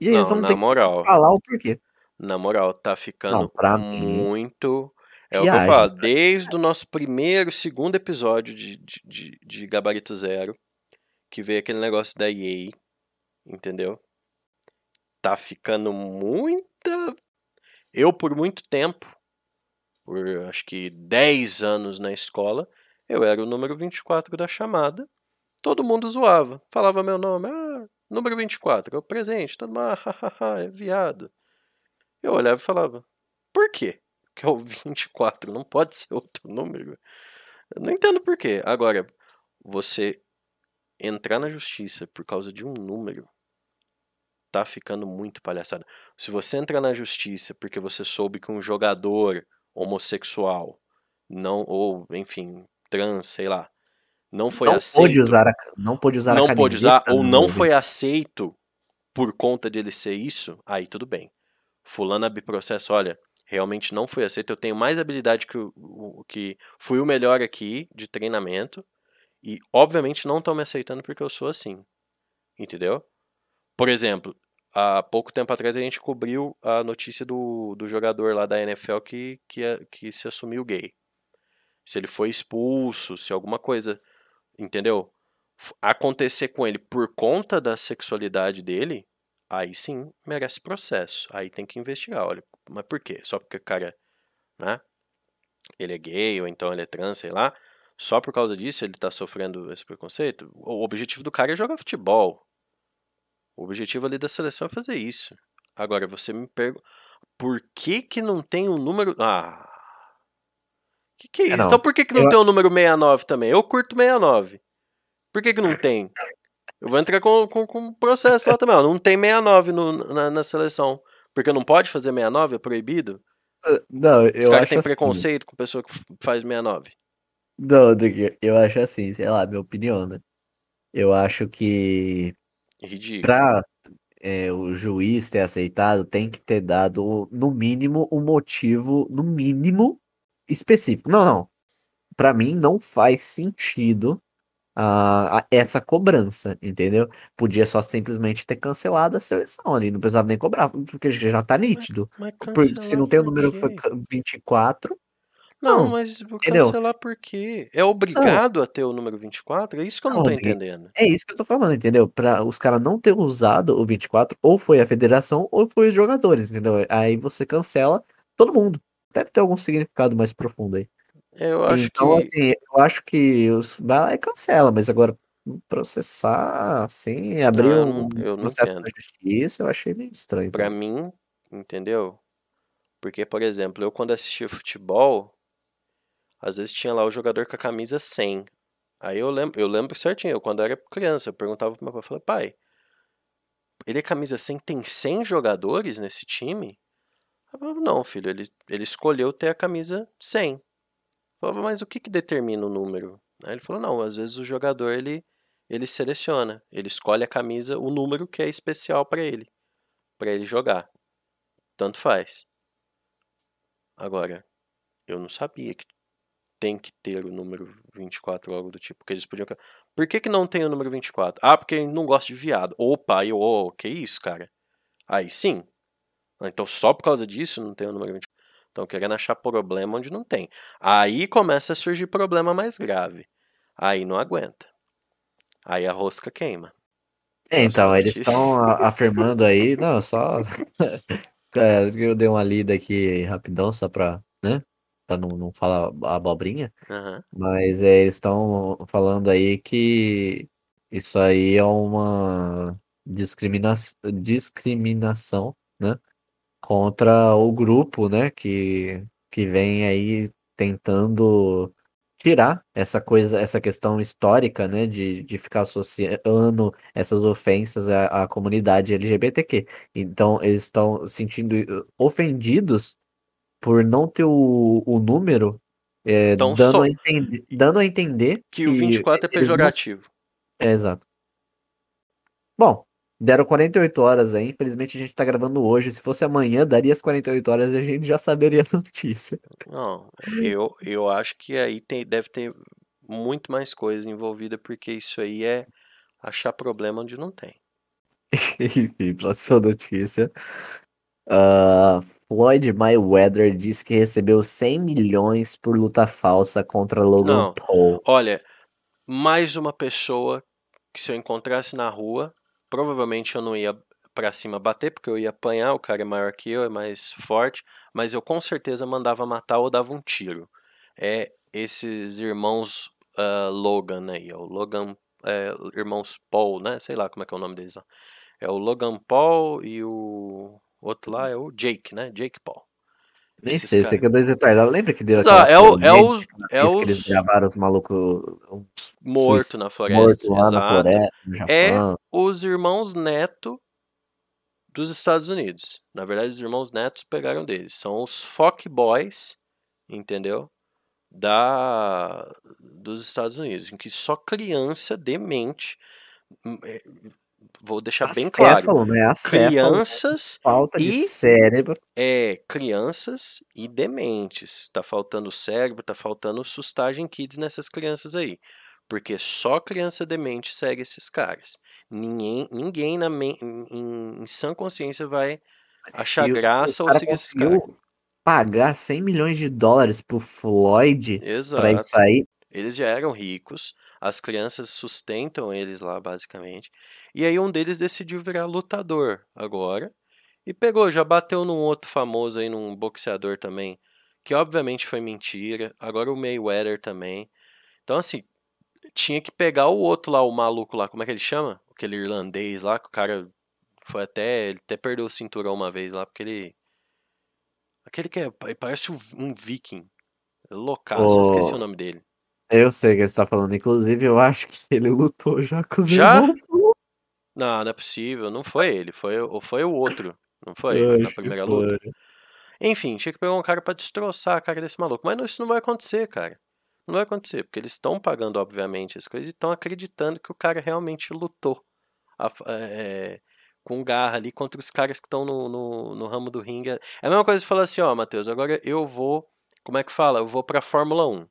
E aí eles Não, vão na ter que moral. falar o porquê. Na moral, tá ficando Não, muito. É o que eu viagem. falo, desde o nosso primeiro, segundo episódio de, de, de, de Gabarito Zero, que veio aquele negócio da EA, entendeu? Tá ficando muita. Eu, por muito tempo, por acho que 10 anos na escola, eu era o número 24 da chamada. Todo mundo zoava. Falava meu nome, ah, número 24, é o presente. Todo mundo, ah, hahaha, é viado. Eu olhava e falava, por quê? Que é o 24, não pode ser outro número. Eu não entendo por quê. Agora, você entrar na justiça por causa de um número tá ficando muito palhaçada. Se você entrar na justiça porque você soube que um jogador homossexual não ou enfim, trans, sei lá, não foi não aceito, pôde usar a, não pôde usar a não pôde usar ou não foi aceito por conta dele ser isso, aí tudo bem. Fulano abre processo, olha, realmente não foi aceito, eu tenho mais habilidade que o, o- que fui o melhor aqui de treinamento e obviamente não estão me aceitando porque eu sou assim. Entendeu? Por exemplo, há pouco tempo atrás a gente cobriu a notícia do, do jogador lá da NFL que, que, é- que se assumiu gay. Se ele foi expulso, se alguma coisa, entendeu? Acontecer com ele por conta da sexualidade dele, aí sim merece processo. Aí tem que investigar, olha, mas por quê? Só porque o cara, né? Ele é gay ou então ele é trans, sei lá. Só por causa disso ele tá sofrendo esse preconceito? O objetivo do cara é jogar futebol. O objetivo ali da seleção é fazer isso. Agora, você me pergunta, por que que não tem um número... Ah... Que que é isso? não. Então por que que não Eu- tem o número 69 também? Eu curto 69. Por que que não tem? Eu vou entrar com, com, com processo lá também. Ó. Não tem 69 no, na, na seleção. Porque não pode fazer 69? É proibido? Não, Os eu caras acho têm assim. preconceito com pessoa que faz 69. Não, eu acho assim, sei lá, minha opinião, né? Eu acho que É ridículo. pra é, o juiz ter aceitado, tem que ter dado, no mínimo, um motivo, no mínimo, específico. Não, não. Pra mim, não faz sentido a- essa cobrança, entendeu? Podia só simplesmente ter cancelado a seleção ali, não precisava nem cobrar, porque já tá nítido. Mas Por- se não tem o número quê? foi ca- 24, Não, Não, mas entendeu? cancelar por quê? É obrigado a ter o número 24? É isso que eu não Não, tô entendendo. É isso que eu tô falando, entendeu? Pra os caras não ter usado o 24, ou foi a federação, ou foi os jogadores, entendeu? Aí você cancela todo mundo. Deve ter algum significado mais profundo aí. Eu acho então, que. assim, eu acho que os vai lá e cancela, mas agora processar, assim, abrir eu um não- eu não processo entendo. na justiça, eu achei meio estranho. Pra mim, entendeu? Porque, por exemplo, eu quando assistia futebol, às vezes tinha lá o jogador com a camisa 100. Aí eu lembro, eu lembro certinho, eu quando era criança, eu perguntava pro meu pai, eu falei, pai, ele é camisa 100, tem 100 jogadores nesse time? Eu não, filho, ele, ele escolheu ter a camisa 100. Eu falava, mas o que que determina o número? Aí ele falou, não, às vezes o jogador, ele, ele seleciona, ele escolhe a camisa, o número que é especial pra ele, pra ele jogar. Tanto faz. Agora, eu não sabia que tem que ter o número 24 ou algo do tipo, porque eles podiam... Por que que não tem o número 24? Ah, porque ele não gosta de viado. Opa, aí, ô, que isso, cara? Aí sim. Então só por causa disso não tem o número 24. Estão querendo achar problema onde não tem. Aí começa a surgir problema mais grave. Aí não aguenta. Aí a rosca queima. É, então, eles estão afirmando aí, não, só é, eu dei uma lida aqui rapidão, só pra, né, pra não, não falar abobrinha, Aham. mas é, eles estão falando aí que isso aí é uma discrimina discriminação, né, contra o grupo, né, que, que vem aí tentando tirar essa coisa, essa questão histórica, né, de, de ficar associando essas ofensas à, à comunidade LGBTQ. Então, eles estão se sentindo ofendidos por não ter o, o número, é, Então, dando, só- a entender, dando a entender Que o 24 é eles não- pejorativo. É, exato. Bom, deram 48 horas aí, infelizmente a gente tá gravando hoje. Se fosse amanhã, daria as 48 horas e a gente já saberia a notícia. Não, eu, eu acho que aí tem, deve ter muito mais coisa envolvida, porque isso aí é achar problema onde não tem. Enfim, próxima notícia. Ah, Floyd Mayweather disse que recebeu 100 milhões por luta falsa contra Logan Não. Paul. Olha, mais uma pessoa que se eu encontrasse na rua, provavelmente eu não ia pra cima bater, porque eu ia apanhar, o cara é maior que eu, é mais forte, mas eu com certeza mandava matar ou dava um tiro. É esses irmãos ah, Logan aí, é o Logan, é, irmãos Paul, né? Sei lá como é que é o nome deles lá. É o Logan Paul e o outro lá é o Jake, né? Jake Paul. Nem Esses sei, cara- sei que é dois retardados. Lembra que deu Exato, aquela é o- é os- é vez que eles os- gravaram os malucos Morto suic- na floresta, morto lá floresta, É os irmãos Neto dos Estados Unidos. Na verdade, os irmãos Netos pegaram deles. São os Fock Boys, entendeu? Da dos Estados Unidos, em que só criança demente. hum, é, Vou deixar bem claro. Acéfalo, né? Acéfalo, Crianças falta de e- cérebro. é crianças e dementes. Tá faltando cérebro, tá faltando sustagem kids nessas crianças aí. Porque só criança demente segue esses caras. Ninguém, ninguém na em, em- em sã consciência vai achar E graça ou seguir esses caras. pagar 100 milhões de dólares pro Floyd pra Exato. isso aí. Eles já eram ricos, as crianças sustentam eles lá, basicamente. E aí um deles decidiu virar lutador agora. E pegou, já bateu num outro famoso aí, num boxeador também, que obviamente foi mentira. Agora o Mayweather também. Então, assim, tinha que pegar o outro lá, o maluco lá, como é que ele chama? Aquele irlandês lá, que o cara foi até. Ele até perdeu o cinturão uma vez lá, porque ele. Aquele que é, ele parece um, viking. Loucaço, eu esqueci o nome dele. Eu sei o que você tá falando. Inclusive, eu acho que ele lutou já com os Já? irmãos. Não, não é possível. Não foi ele. Foi, o- foi o outro. Não foi? Eu Foi na primeira luta. Enfim, tinha que pegar um cara pra destroçar a cara desse maluco. Mas não, isso não vai acontecer, cara. Não vai acontecer, porque eles estão pagando, obviamente, as coisas e estão acreditando que o cara realmente lutou a é, com garra ali contra os caras que estão no, no, no ramo do ringue. É a mesma coisa de falar assim, ó, Matheus, agora eu vou. Como é que fala? Eu vou pra Fórmula 1.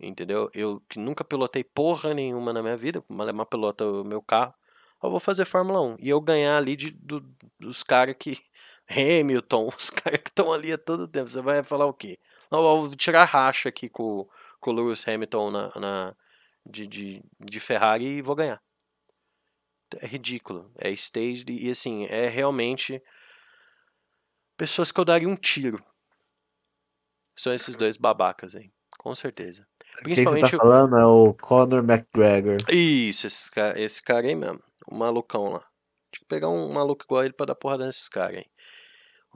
Entendeu? Eu que nunca pilotei porra nenhuma na minha vida, Malemar pilota o meu carro. Eu vou fazer Fórmula 1. E eu ganhar ali de, do- dos caras que. Hamilton, os caras que estão ali a todo tempo. Você vai falar o quê? Não, eu vou tirar racha aqui com, com o Lewis Hamilton na, na- de, de, de Ferrari e vou ganhar. É ridículo. É staged e assim, é realmente pessoas que eu daria um tiro. São esses dois babacas aí. Com certeza. Quem tá Principalmente o- falando é o Conor McGregor. isso, esse cara, esse cara aí mesmo. O malucão lá. Tinha que pegar um maluco igual ele pra dar porrada nesses caras aí.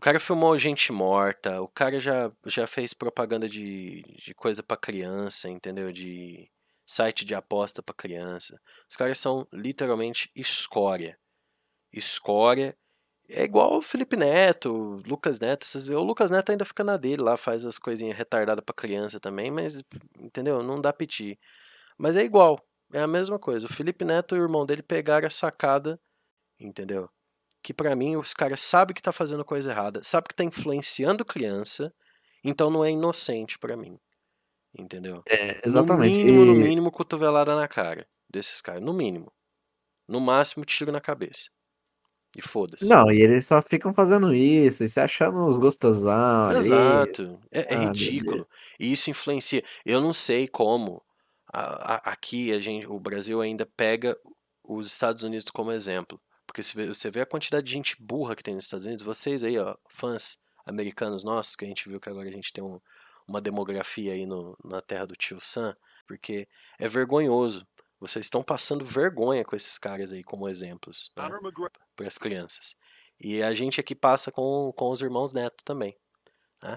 O cara filmou gente morta, o cara já, já fez propaganda de, de coisa pra criança, entendeu? De site de aposta pra criança. Os caras são literalmente escória. Escória. É igual o Felipe Neto, Lucas Neto. O Lucas Neto ainda fica na dele lá, faz as coisinhas retardadas pra criança também, mas, entendeu? Não dá piti. Mas é igual. É a mesma coisa. O Felipe Neto e o irmão dele pegaram a sacada, entendeu? Que pra mim os caras sabem que tá fazendo coisa errada, sabe que tá influenciando criança, então não é inocente pra mim. Entendeu? É, exatamente. No mínimo, no E- mínimo, cotovelada na cara desses caras. No mínimo. No máximo, tiro na cabeça. E foda-se. Não, e eles só ficam fazendo isso e se achando os gostosão. Exato. É, é Ah, ridículo. E isso influencia. Eu não sei como a- a- aqui a gente, o Brasil ainda pega os Estados Unidos como exemplo. Porque se você vê a quantidade de gente burra que tem nos Estados Unidos, vocês aí, ó, fãs americanos nossos, que a gente viu que agora a gente tem um- uma demografia aí no- na terra do tio Sam, porque é vergonhoso. Vocês estão passando vergonha com esses caras aí como exemplos né, para as crianças. E a gente aqui passa com, com os irmãos Neto também. né?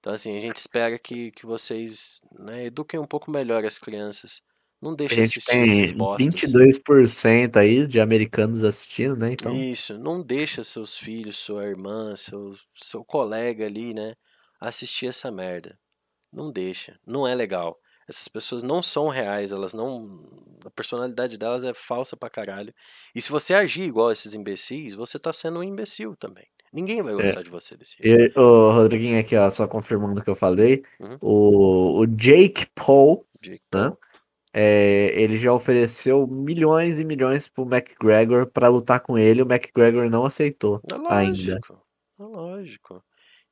Então, assim, a gente espera que, que vocês né, eduquem um pouco melhor as crianças. Não A deixem gente assistir esses tem bostas. 22% aí de americanos assistindo, né? Então, Isso, não deixa seus filhos, sua irmã, seu, seu colega ali, né, assistir essa merda. Não deixa, não é legal. Essas pessoas não são reais, elas não. A personalidade delas é falsa pra caralho. E se você agir igual esses imbecis, você tá sendo um imbecil também. Ninguém vai gostar de você desse jeito. e, o Rodriguinho aqui, ó, só confirmando o que eu falei. Uhum. O, o Jake Paul, Jake Hã? Paul. É, ele já ofereceu milhões e milhões pro McGregor pra lutar com ele. O McGregor não aceitou É ainda. lógico. É lógico.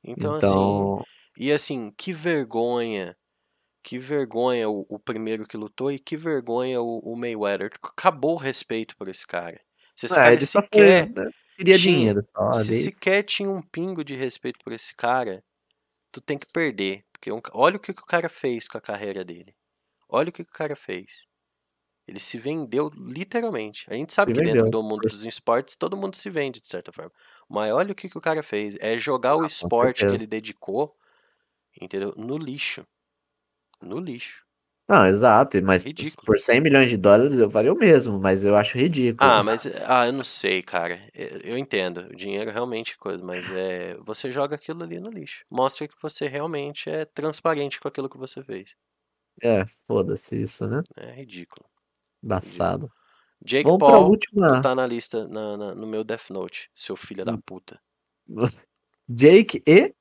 Então, assim, Então, e assim, que vergonha, que vergonha o, o primeiro que lutou e que vergonha o, o Mayweather. Acabou o respeito por esse cara. Se esse é, cara ele só foi, sequer né, queria tinha, dinheiro só se ali. sequer tinha um pingo de respeito por esse cara, tu tem que perder. Porque um ca- olha o que, que o cara fez com a carreira dele. Olha o que, o cara fez. Ele se vendeu literalmente. A gente sabe Se que dentro vendeu. do mundo dos esportes todo mundo se vende de certa forma. Mas olha o que, que o cara fez. É jogar o Ah, com esporte que ele dedicou, entendeu? No lixo. No lixo. Não, exato, mas Ridículo. por 100 milhões de dólares eu faria o mesmo, mas eu acho ridículo. Ah, mas ah, eu não sei, cara. Eu entendo. O dinheiro é realmente coisa, mas é você joga aquilo ali no lixo. Mostra que você realmente é transparente com aquilo que você fez. É, foda-se isso, né? É ridículo. Embaçado. Jake Vamos Paul, última. tá na lista na- na- no meu Death Note, seu filho da Hum. puta. Jake e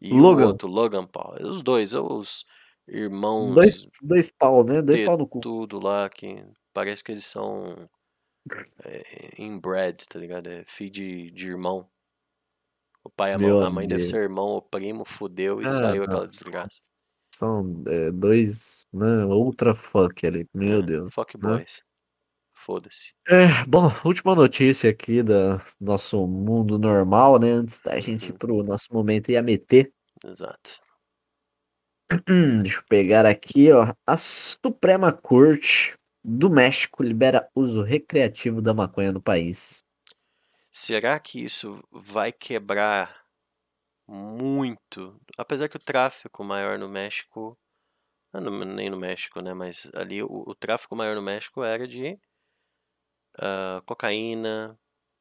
E Logan. outro, Logan Paul. Os dois, os irmãos dois, dois pau, né? Dois pau no cu. tudo lá que parece que eles são é, inbred, tá ligado? É filho de, de irmão. O pai e a mãe, a mãe deve ser irmão, o primo fudeu e Ah, saiu não. aquela desgraça. São é, dois, né? Ultra fuck ali. Meu É, Deus. Fuck né? boys. Foda-se. É, bom, última notícia aqui do nosso mundo normal, né? Antes da gente ir Uhum. pro nosso momento IAMT. Exato. Deixa eu pegar aqui, ó. A Suprema Corte do México libera uso recreativo da maconha no país. Será que isso vai quebrar muito? Apesar que o tráfico maior no México. ah, no- nem no México, né? Mas ali o, o tráfico maior no México era de ah, cocaína,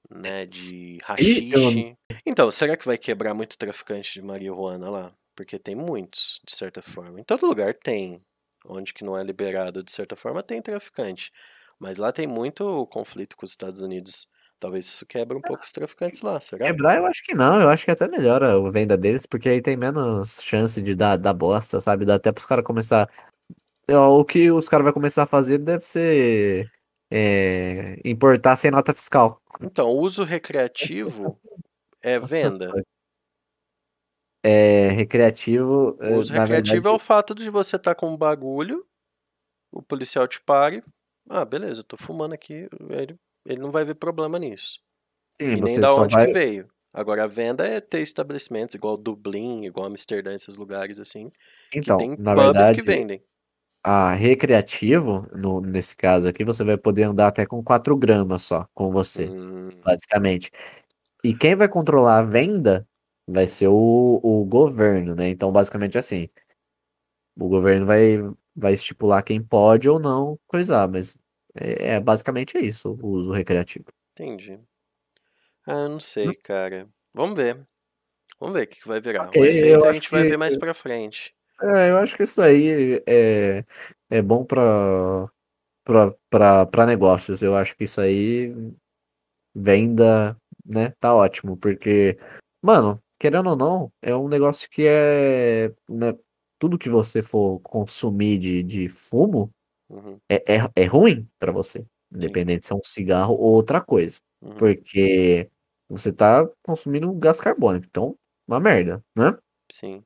né? De rachixe. Então, será que vai quebrar muito traficante de marihuana lá? Porque tem muitos, de certa forma. Em todo lugar tem. Onde que não é liberado, de certa forma, tem traficante. Mas lá tem muito conflito com os Estados Unidos. Talvez isso quebre um pouco os traficantes lá, será? Quebrar, eu acho que não. Eu acho que até melhora a venda deles, porque aí tem menos chance de dar, dar bosta, sabe? Dá até pros caras começar. Ó, O que os caras vão começar a fazer deve ser é, importar sem nota fiscal. Então, uso recreativo é venda. É, recreativo. O é, uso na recreativo é verdade, o fato de você estar com um bagulho, o policial te pare. Ah, beleza, eu tô fumando aqui. Ele, ele não vai ver problema nisso. sim, e nem da onde vai. que veio. Agora, a venda é ter estabelecimentos igual Dublin, igual Amsterdã, esses lugares assim, Então, tem na pubs verdade, que vendem. a recreativo, no, nesse caso aqui, você vai poder andar até com 4 gramas só com você, Hum, basicamente. E quem vai controlar a venda vai ser o, o governo, né? Então, basicamente assim, o governo vai, vai estipular quem pode ou não coisar, mas é, é basicamente isso, o uso recreativo. entendi. Ah, eu não sei, cara. Vamos ver. Vamos ver o que vai virar. Ok, o efeito a gente vai que- ver mais pra frente. É, eu acho que isso aí é, é bom para para negócios. Eu acho que isso aí venda, né? Tá ótimo, porque, mano, querendo ou não, é um negócio que é, né, tudo que você for consumir de, de fumo Uhum, é, é, é ruim pra você, independente se é um cigarro ou outra coisa, uhum. porque você tá consumindo gás carbônico, então, uma merda, né? Sim.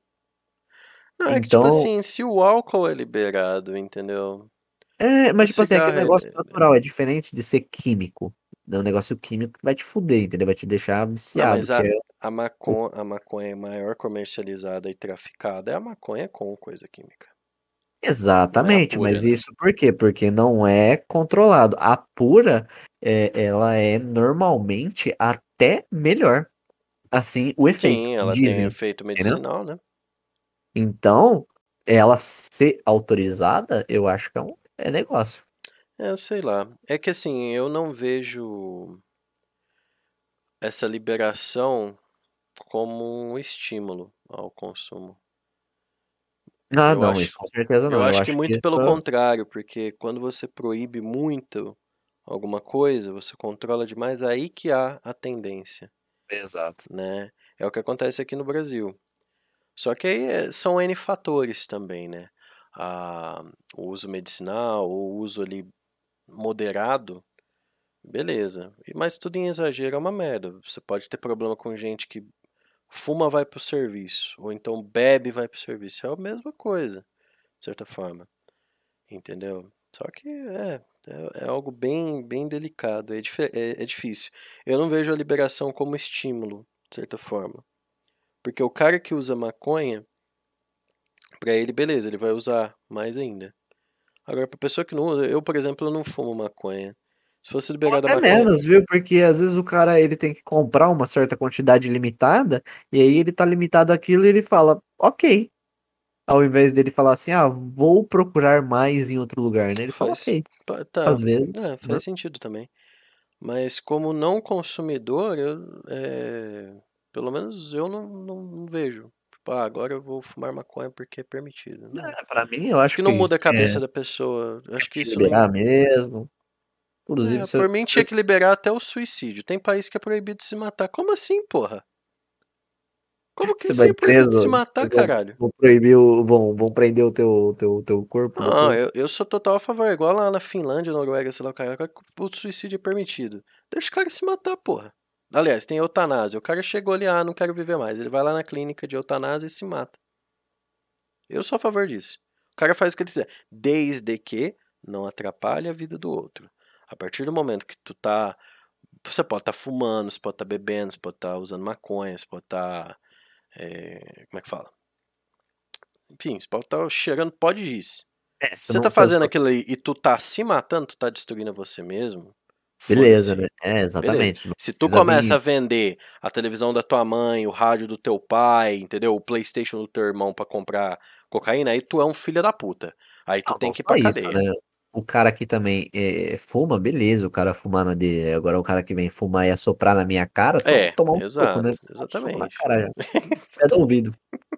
Não, é que Então- tipo assim, se o álcool é liberado, entendeu? É, mas O tipo assim, é cigarro, aquele negócio ele- natural, é diferente de ser químico. É um negócio químico que vai te fuder, entendeu? Vai te deixar Não, viciado. mas a, que é- a, maconha, a maconha maior comercializada e traficada é a maconha com coisa química. Exatamente, pura, mas né? isso por quê? Porque não é controlado. A pura, é, ela é normalmente até melhor. Assim, o efeito, Sim, ela tem dizem. efeito medicinal, né? Então, ela ser autorizada, eu acho que é um é negócio. É, sei lá. É que assim, eu não vejo essa liberação como um estímulo ao consumo. Ah, Eu não, acho- isso com certeza não. eu acho que muito pelo isso- contrário, porque quando você proíbe muito alguma coisa, você controla demais, aí que há a tendência, Exato. né? É o que acontece aqui no Brasil. Só que aí é- são N fatores também, né? Ah, o uso medicinal, o uso ali moderado, beleza. E- Mas tudo em exagero é uma merda. Você pode ter problema com gente que fuma vai pro serviço, ou então bebe vai pro serviço. É a mesma coisa, de certa forma. Entendeu? Só que é, é, é algo bem, bem delicado, é, é, é difícil. Eu não vejo a liberação como estímulo, de certa forma. Porque o cara que usa maconha, pra ele, beleza, ele vai usar mais ainda. Agora, pra pessoa que não usa, eu, por exemplo, eu não fumo maconha. Se fosse liberada a maconha. menos, viu? Porque às vezes o cara ele tem que comprar uma certa quantidade limitada, e aí ele tá limitado àquilo e ele fala, ok. Ao invés dele falar assim, ah, vou procurar mais em outro lugar, né? Ele fala, Faz- ok. pa- Tá, Às vezes. É, faz né? sentido também. Mas como não consumidor, eu, é, pelo menos eu não, não, não vejo. Tipo, ah, agora eu vou fumar maconha porque é permitido. Não. É, pra mim, eu acho Acho que não muda a é, cabeça da pessoa. Eu Acho que que isso não. liberar mesmo. Inclusive, É, se eu- por mim se tinha eu- que liberar até o suicídio. Tem país que é proibido se matar. Como assim, porra? Como que Você isso vai é proibido se preso, matar, vão- caralho? vão proibir o, vão, vão prender o teu, teu, teu corpo. Não, eu, eu sou total a favor. Igual lá na Finlândia, Noruega, sei lá o cara, o suicídio é permitido. Deixa o cara se matar, porra. Aliás, tem eutanásia. O cara chegou ali, ah, não quero viver mais. Ele vai lá na clínica de eutanásia e se mata. Eu sou a favor disso. O cara faz o que ele quiser. Desde que não atrapalhe a vida do outro. A partir do momento que tu tá. Você pode estar fumando, você pode estar bebendo, você pode estar usando maconha, você pode estar. como é que fala? Enfim, você pode estar cheirando pó de giz. É, Se você tá fazendo aquilo aí e tu tá se matando, tu tá destruindo você mesmo. Beleza, né? É, exatamente. Não Se tu começa a vender a televisão da tua mãe, o rádio do teu pai, entendeu? O PlayStation do teu irmão pra comprar cocaína, aí tu é um filho da puta. Aí tu Não, tem que ir pra isso, cadeia. né? O cara que também é, fuma, beleza, o cara fumar na dele. Agora o cara que vem fumar e assoprar na minha cara, É, tomar um exato, soco, né? exatamente. Cara. Pé do ouvido.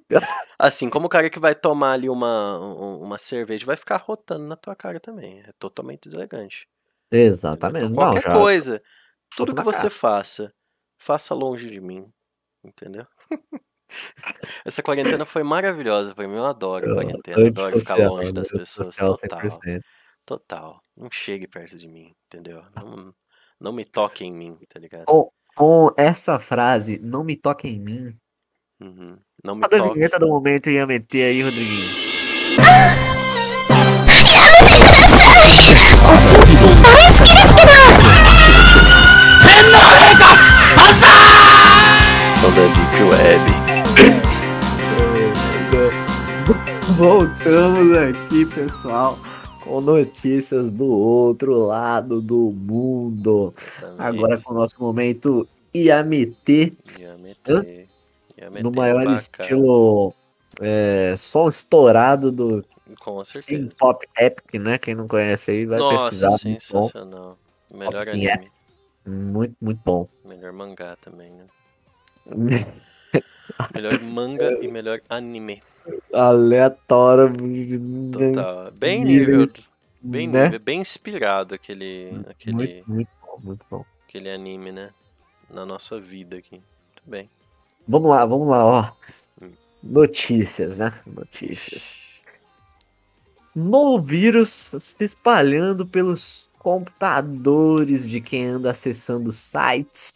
Assim como o cara que vai tomar ali uma, um- uma cerveja vai ficar rotando na tua cara também. É totalmente deselegante. Exatamente. Então, Não, qualquer já. coisa, tudo que você cara. faça, faça longe de mim. Entendeu? Essa quarentena foi maravilhosa pra mim. Eu adoro quarentena. Adoro ficar longe das pessoas. Total. 100%. Total. Não chegue perto de mim, entendeu? Não, não me toque em mim, tá ligado? Com, com essa frase, não me toque em mim. Uhum. Não me Roda a toque. vinheta do momento ia meter aí, Rodriguinho. São da Deep Web. Voltamos aqui, pessoal, com notícias do outro lado do mundo. Agora com o nosso momento IAMT, Ia meter. Ia meter no maior bacana. estilo é, som estourado do Com Sim certeza. Pop Epic, né? Quem não conhece aí vai Nossa, pesquisar. Muito bom. sensacional. Melhor Sim, é. anime. Muito, muito bom. Melhor mangá também, né? Melhor manga e melhor anime. Aleatório. Total. Bem níveis, nível. Bem né? nível. Bem inspirado aquele, aquele, Muito, muito bom, muito bom. aquele anime, né? Na nossa vida aqui. Muito bem. Vamos lá, vamos lá, ó. Hum. Notícias, né? Notícias. Novo vírus se espalhando pelos computadores de quem anda acessando sites.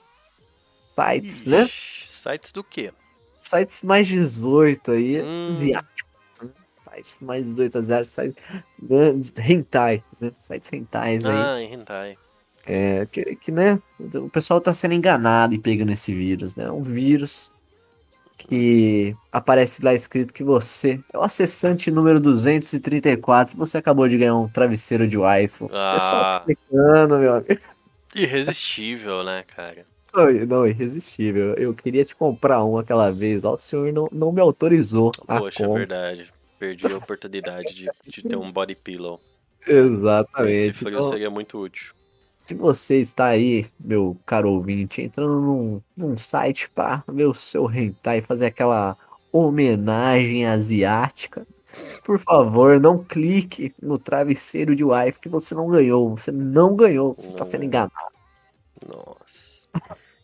Sites, né? Sites do quê? Sites mais 18 aí, Hum. asiáticos. né? Sites mais 18 asiáticos, sites né? hentai, né? Sites hentais aí. Ah, em Hentai. É, que, que, né? O pessoal tá sendo enganado e pegando esse vírus, né? É um vírus que aparece lá escrito que você é o acessante número 234. Você acabou de ganhar um travesseiro de waifu. Ah. Pessoal clicando, meu amigo. Irresistível, né, cara? Não, não, irresistível. Eu queria te comprar um aquela vez lá. O senhor não, não me autorizou. Poxa, é compra. verdade. Perdi a oportunidade de, de ter um body pillow. Exatamente. Esse frio Então, seria muito útil. Se você está aí, meu caro ouvinte, entrando num, num site para ver o seu hentai, fazer aquela homenagem asiática, por favor, não clique no travesseiro de wife que você não ganhou. Você não ganhou, você está Não sendo ganhou. enganado. Nossa.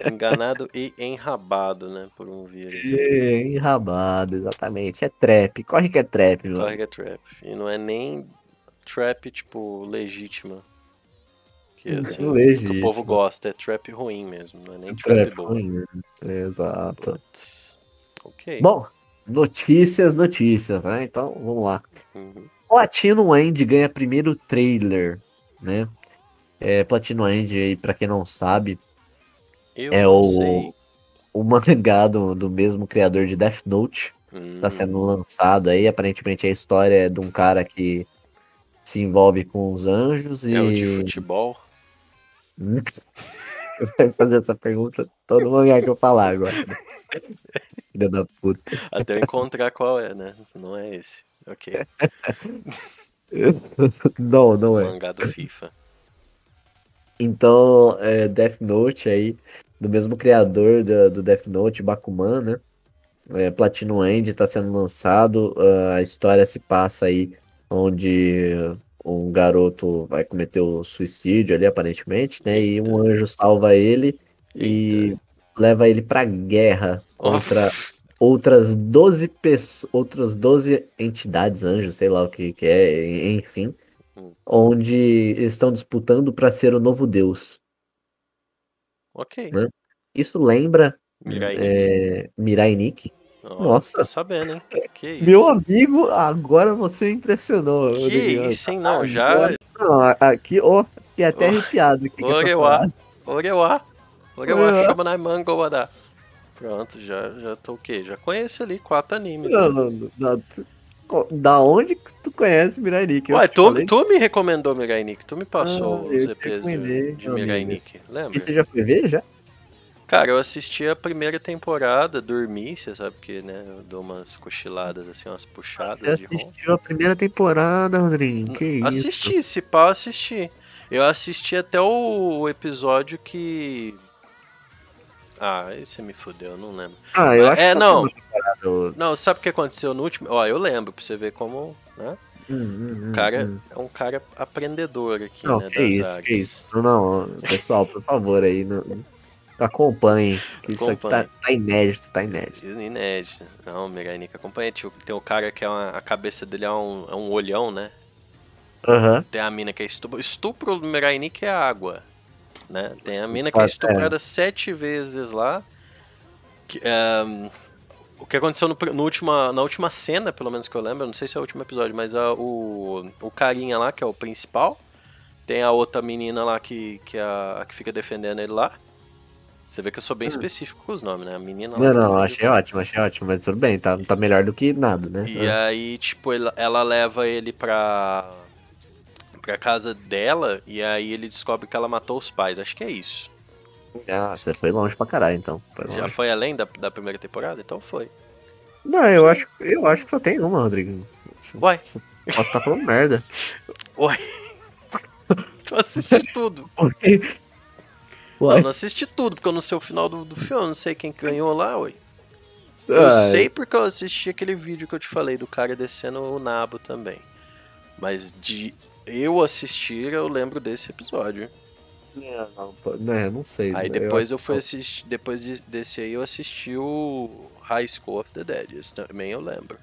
Enganado e enrabado, né? Por um vírus. É, enrabado, exatamente. É trap. Corre que é trap, meu. Corre que é trap. E não é nem trap, tipo, legítima. Que, Isso, assim, que o povo gosta. É trap ruim mesmo. Não é nem trap, Trap boa. ruim. Exato. Putz. Ok. Bom, notícias, notícias, né? Então, vamos lá. Uhum. Platino End ganha primeiro trailer, né? É, Platino End, aí, pra quem não sabe, Eu é o, sei. o mangá do, do mesmo criador de Death Note. Tá Hum, sendo lançado aí. Aparentemente a história é de um cara que se envolve com os anjos e. É o de futebol? Você vai fazer essa pergunta todo mangá que eu falar agora. né? Filha da puta. Até eu encontrar qual é, né? Se não é esse. Ok. Não, não é. Mangá do FIFA. Então, é, Death Note aí, do mesmo criador da- do, Death Note, Bakuman, né? É, Platinum End tá sendo lançado. ah, a história se passa aí onde um garoto vai cometer o suicídio ali, aparentemente, né? E um anjo salva ele e leva ele pra guerra contra outras 12 pessoas, outras 12 entidades, anjos, sei lá o que, que é, enfim, Hum. onde eles estão disputando para ser o novo deus. Ok. Né? Isso lembra Mirai é, Mirai. Ó, nossa. Tô sabendo, hein? Que isso? Meu amigo, agora você impressionou. Que Rodrigo. isso, hein? Não, já. Agora- Não, aqui, ó, fiquei até Oh. arrepiado aqui Orewa. Orewa. Orewa, Orewa. chama na mango, wada. Pronto, já, já tô o quê? Já conheço ali quatro animes. Não, né? não, não, não, Da onde que tu conhece Mirai Nikki? Ué, tu, falei? tu me recomendou Mirai Nikki, tu me passou Ah, os EPs de, de Mirai. Nikki, lembra? E você já foi ver, já? Cara, eu assisti a primeira temporada, dormi, você sabe que, né, eu dou umas cochiladas, assim, umas puxadas Você de rom. assistiu a primeira temporada, Rodrigo? Que isso? Assisti, se pá, assisti. Eu assisti até o episódio que... Ah, aí você me fudeu, eu não lembro. Ah, eu É, acho que só não. Temporada. Não, sabe o que aconteceu no último? Ó, eu lembro, pra você ver como, né? Hum, hum, hum, cara hum. é um cara aprendedor aqui, Não, né, que isso, que isso. Não, pessoal, por favor aí, não, acompanhem, que isso aqui tá, Acompanhe. tá inédito, tá inédito. Inédito. Não, Mirai Nikki acompanha. Tipo, tem o cara que é uma- a cabeça dele é um, é um olhão, né? Aham. Tem a mina que é estupro. Estupro do Mirai Nikki é água. Né? Tem a mina que é estuprada sete vezes lá. Que, é, o que aconteceu no, no última, na última cena, pelo menos que eu lembro, não sei se é o último episódio, mas a- o, o carinha lá, que é o principal, tem a outra menina lá que, que, é a, que fica defendendo ele lá. Você vê que eu sou bem específico com os nomes, né? A menina lá. Hum. Não, não, achei ótimo, achei ótimo, mas tudo bem, tá, tá melhor do que nada, né? E aí, tipo, ela, ela leva ele pra, pra casa dela e aí ele descobre que ela matou os pais. Acho que é isso. Ah, você foi longe pra caralho, então. Foi Já longe. foi além da, da primeira temporada? Então foi. Não, eu acho, eu acho que só tem uma, Rodrigo. Uai, Posso estar falando merda. uai. tu assisti tudo. Ué, Não, não assisti tudo, porque eu não sei o final do, do filme, eu não sei quem ganhou lá, ué. Eu ai, sei porque eu assisti aquele vídeo que eu te falei do cara descendo o nabo também. Mas de eu assistir, eu lembro desse episódio. Não, né, não sei. Aí eu depois eu, acho fui assistir, depois de- desse aí eu assisti o High School of the Dead, esse também eu lembro.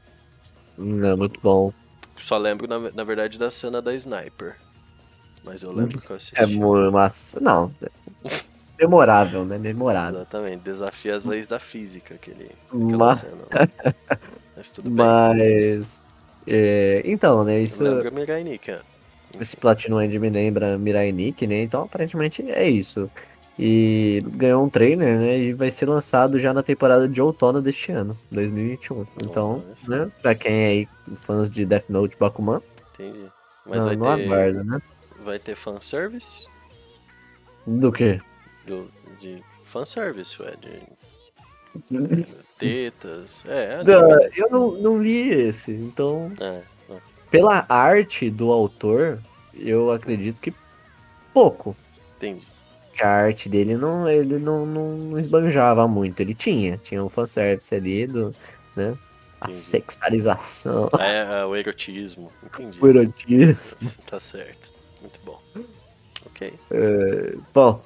Não, muito bom. Só lembro, na, na verdade, da cena da Sniper. Mas eu lembro que eu assisti. É massa. Não. Memorável, né? Memorável. Exatamente, desafia as leis da física, aquele, aquela Mas, cena. Mas tudo bem. mas é, então, né? Isso, Eu lembro Mirai Nikki, é. Esse Platinum End me lembra Mirai Nikki, né? Então, aparentemente é isso. E ganhou um trailer, né? E vai ser lançado já na temporada de outono deste ano, 2021. Então, Nossa. né? Pra quem é aí fãs de Death Note Bakuman, Entendi. Mas não, não vai, ter, aguarda, né? vai ter fanservice? Do quê? Do, de fanservice, ué, de tetas. É, Não, eu não, não vi esse, então é, é, pela arte do autor, eu acredito que pouco. entendi. Que a arte dele não, ele não, não, esbanjava muito. Ele tinha, tinha o fanservice ali do, né? A Entendi. sexualização, É, é, o erotismo, entendi. o erotismo. Tá certo. Muito bom. Ok. Bom,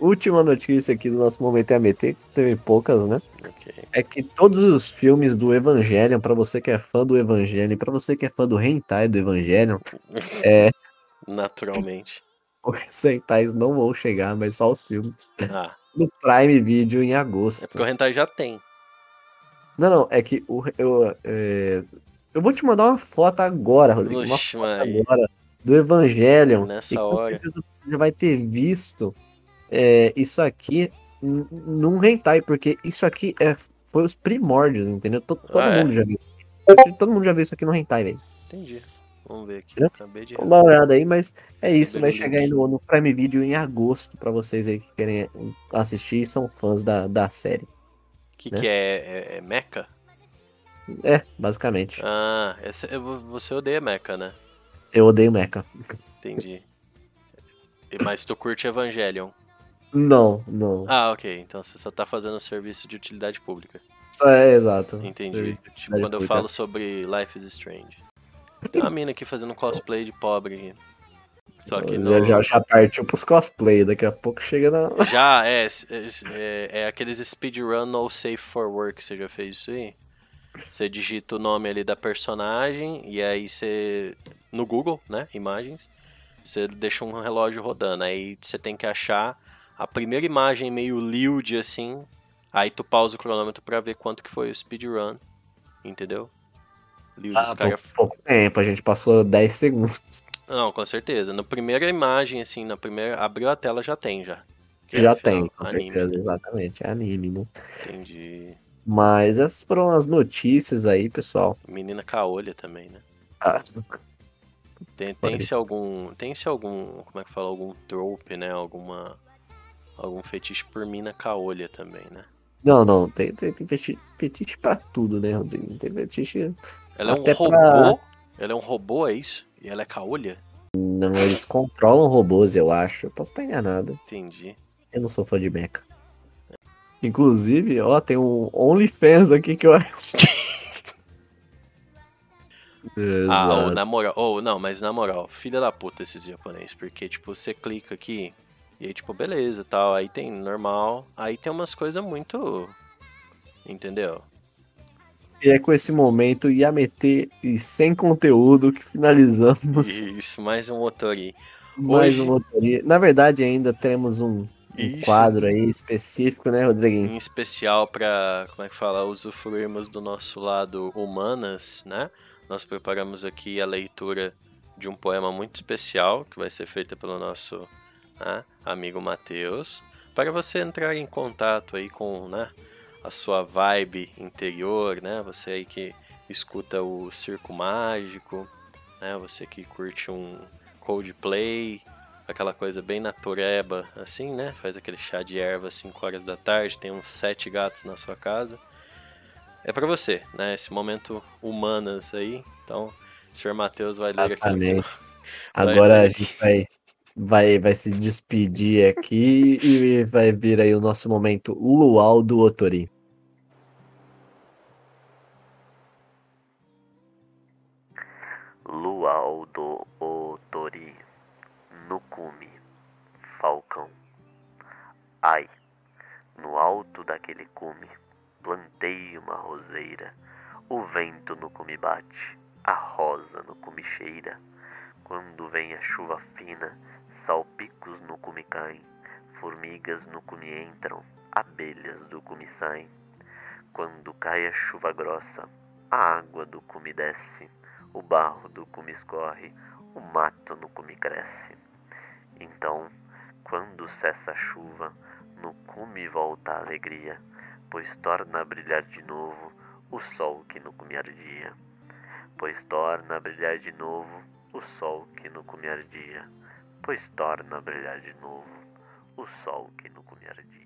última notícia aqui do nosso momento MT, que teve poucas, né? Ok. É que todos os filmes do Evangelion, pra você que é fã do Evangelion, pra você que é fã do hentai do Evangelion, Naturalmente. os hentais não vão chegar, mas só os filmes. Ah, No Prime Video em agosto. é porque o Hentai já tem. Não, não, é que o, eu, é, eu vou te mandar uma foto agora, Rodrigo. Uma foto agora do Evangelion. Nessa hora. você já vai ter visto é, isso aqui num hentai, porque isso aqui é, foi os primórdios, entendeu? To- Todo, Ah, é? mundo já viu. Todo mundo já viu isso aqui no hentai, velho. Entendi. Vamos ver aqui. Entendeu? Acabei de. Vamos dar uma olhada aí, mas é Receber isso. Vai chegar aí no, no Prime Video em agosto pra vocês aí que querem assistir e são fãs da, da série. O que, né? que é? É, é Mecha? É, basicamente. Ah, é- você odeia Mecha, né? Eu odeio Mecha. Entendi. Mas tu curte Evangelion. Não, não. Ah, ok. Então você só tá fazendo serviço de utilidade pública. É exato. Entendi. Tipo, quando eu pública. falo sobre Life is Strange. Tem uma mina aqui fazendo cosplay de pobre. Só que no... já, já partiu pros cosplay, daqui a pouco chega na. Já, é, é, é aqueles speedrun no safe for work, você já fez isso aí? Você digita o nome ali da personagem e aí você. No Google, né? Imagens. Você deixa um relógio rodando. Aí você tem que achar a primeira imagem meio lild assim. Aí tu pausa o cronômetro pra ver quanto que foi o speedrun. Entendeu? Os Ah, cara... pouco, pouco tempo, a gente passou 10 segundos. Não, com certeza. Na primeira imagem, assim, na primeira. Abriu a tela, já tem já. Que é Já final, tem, com anime, certeza, exatamente. É anime, né? Entendi. Mas essas foram as notícias aí, pessoal. Menina caolha também, né? Ah, Tem, tem se algum. Tem se algum. Como é que fala? Algum trope, né? Alguma. Algum fetiche por mina caolha também, né? Não, não, tem, tem, tem fetiche, fetiche pra tudo, né, Rodrigo? Tem fetiche. Ela é um robô. pra- Ela é um robô, é isso? E ela é caolha? Não, eles controlam robôs, eu acho. Eu posso estar enganado. Entendi. Eu não sou fã de mecha. Inclusive, ó, tem um OnlyFans aqui que eu acho. Ah, ou na moral. Ou não, mas na moral, filha da puta esses japoneses. Porque, tipo, você clica aqui e aí, tipo, beleza tal. Aí tem normal. Aí tem umas coisas muito. Entendeu? E é com esse momento Yamete e sem conteúdo que finalizamos Isso, mais um Otori. mais hoje- um motoria. Na verdade, ainda temos um, um quadro aí específico, né, Rodriguinho? Em especial para, como é que fala, usufruirmos do nosso lado humanas, né? Nós preparamos aqui a leitura de um poema muito especial que vai ser feita pelo nosso né, amigo Matheus, para você entrar em contato aí com, né, a sua vibe interior, né? Você aí que escuta o Circo Mágico, né? Você que curte um Coldplay, aquela coisa bem natureba, assim, né? Faz aquele chá de erva às 5 horas da tarde, tem uns sete gatos na sua casa. É pra você, né? Esse momento humanas aí. Então, o senhor Matheus vai ler aqui. Exatamente. Agora a gente vai, vai, vai se despedir aqui e vai vir aí o nosso momento luau do Otori. Luau do Otori, no cume, falcão. Ai, no alto daquele cume, plantei uma roseira. O vento no cume bate, a rosa no cume cheira. Quando vem a chuva fina, salpicos no cume caem, formigas no cume entram, abelhas do cume saem. Quando cai a chuva grossa, a água do cume desce, o barro do cume escorre, o mato no cume cresce. Então, quando cessa a chuva, no cume volta a alegria, pois torna a brilhar de novo o sol que no cume ardia. Pois torna a brilhar de novo o sol que no cume ardia. Pois torna a brilhar de novo o sol que no cume ardia.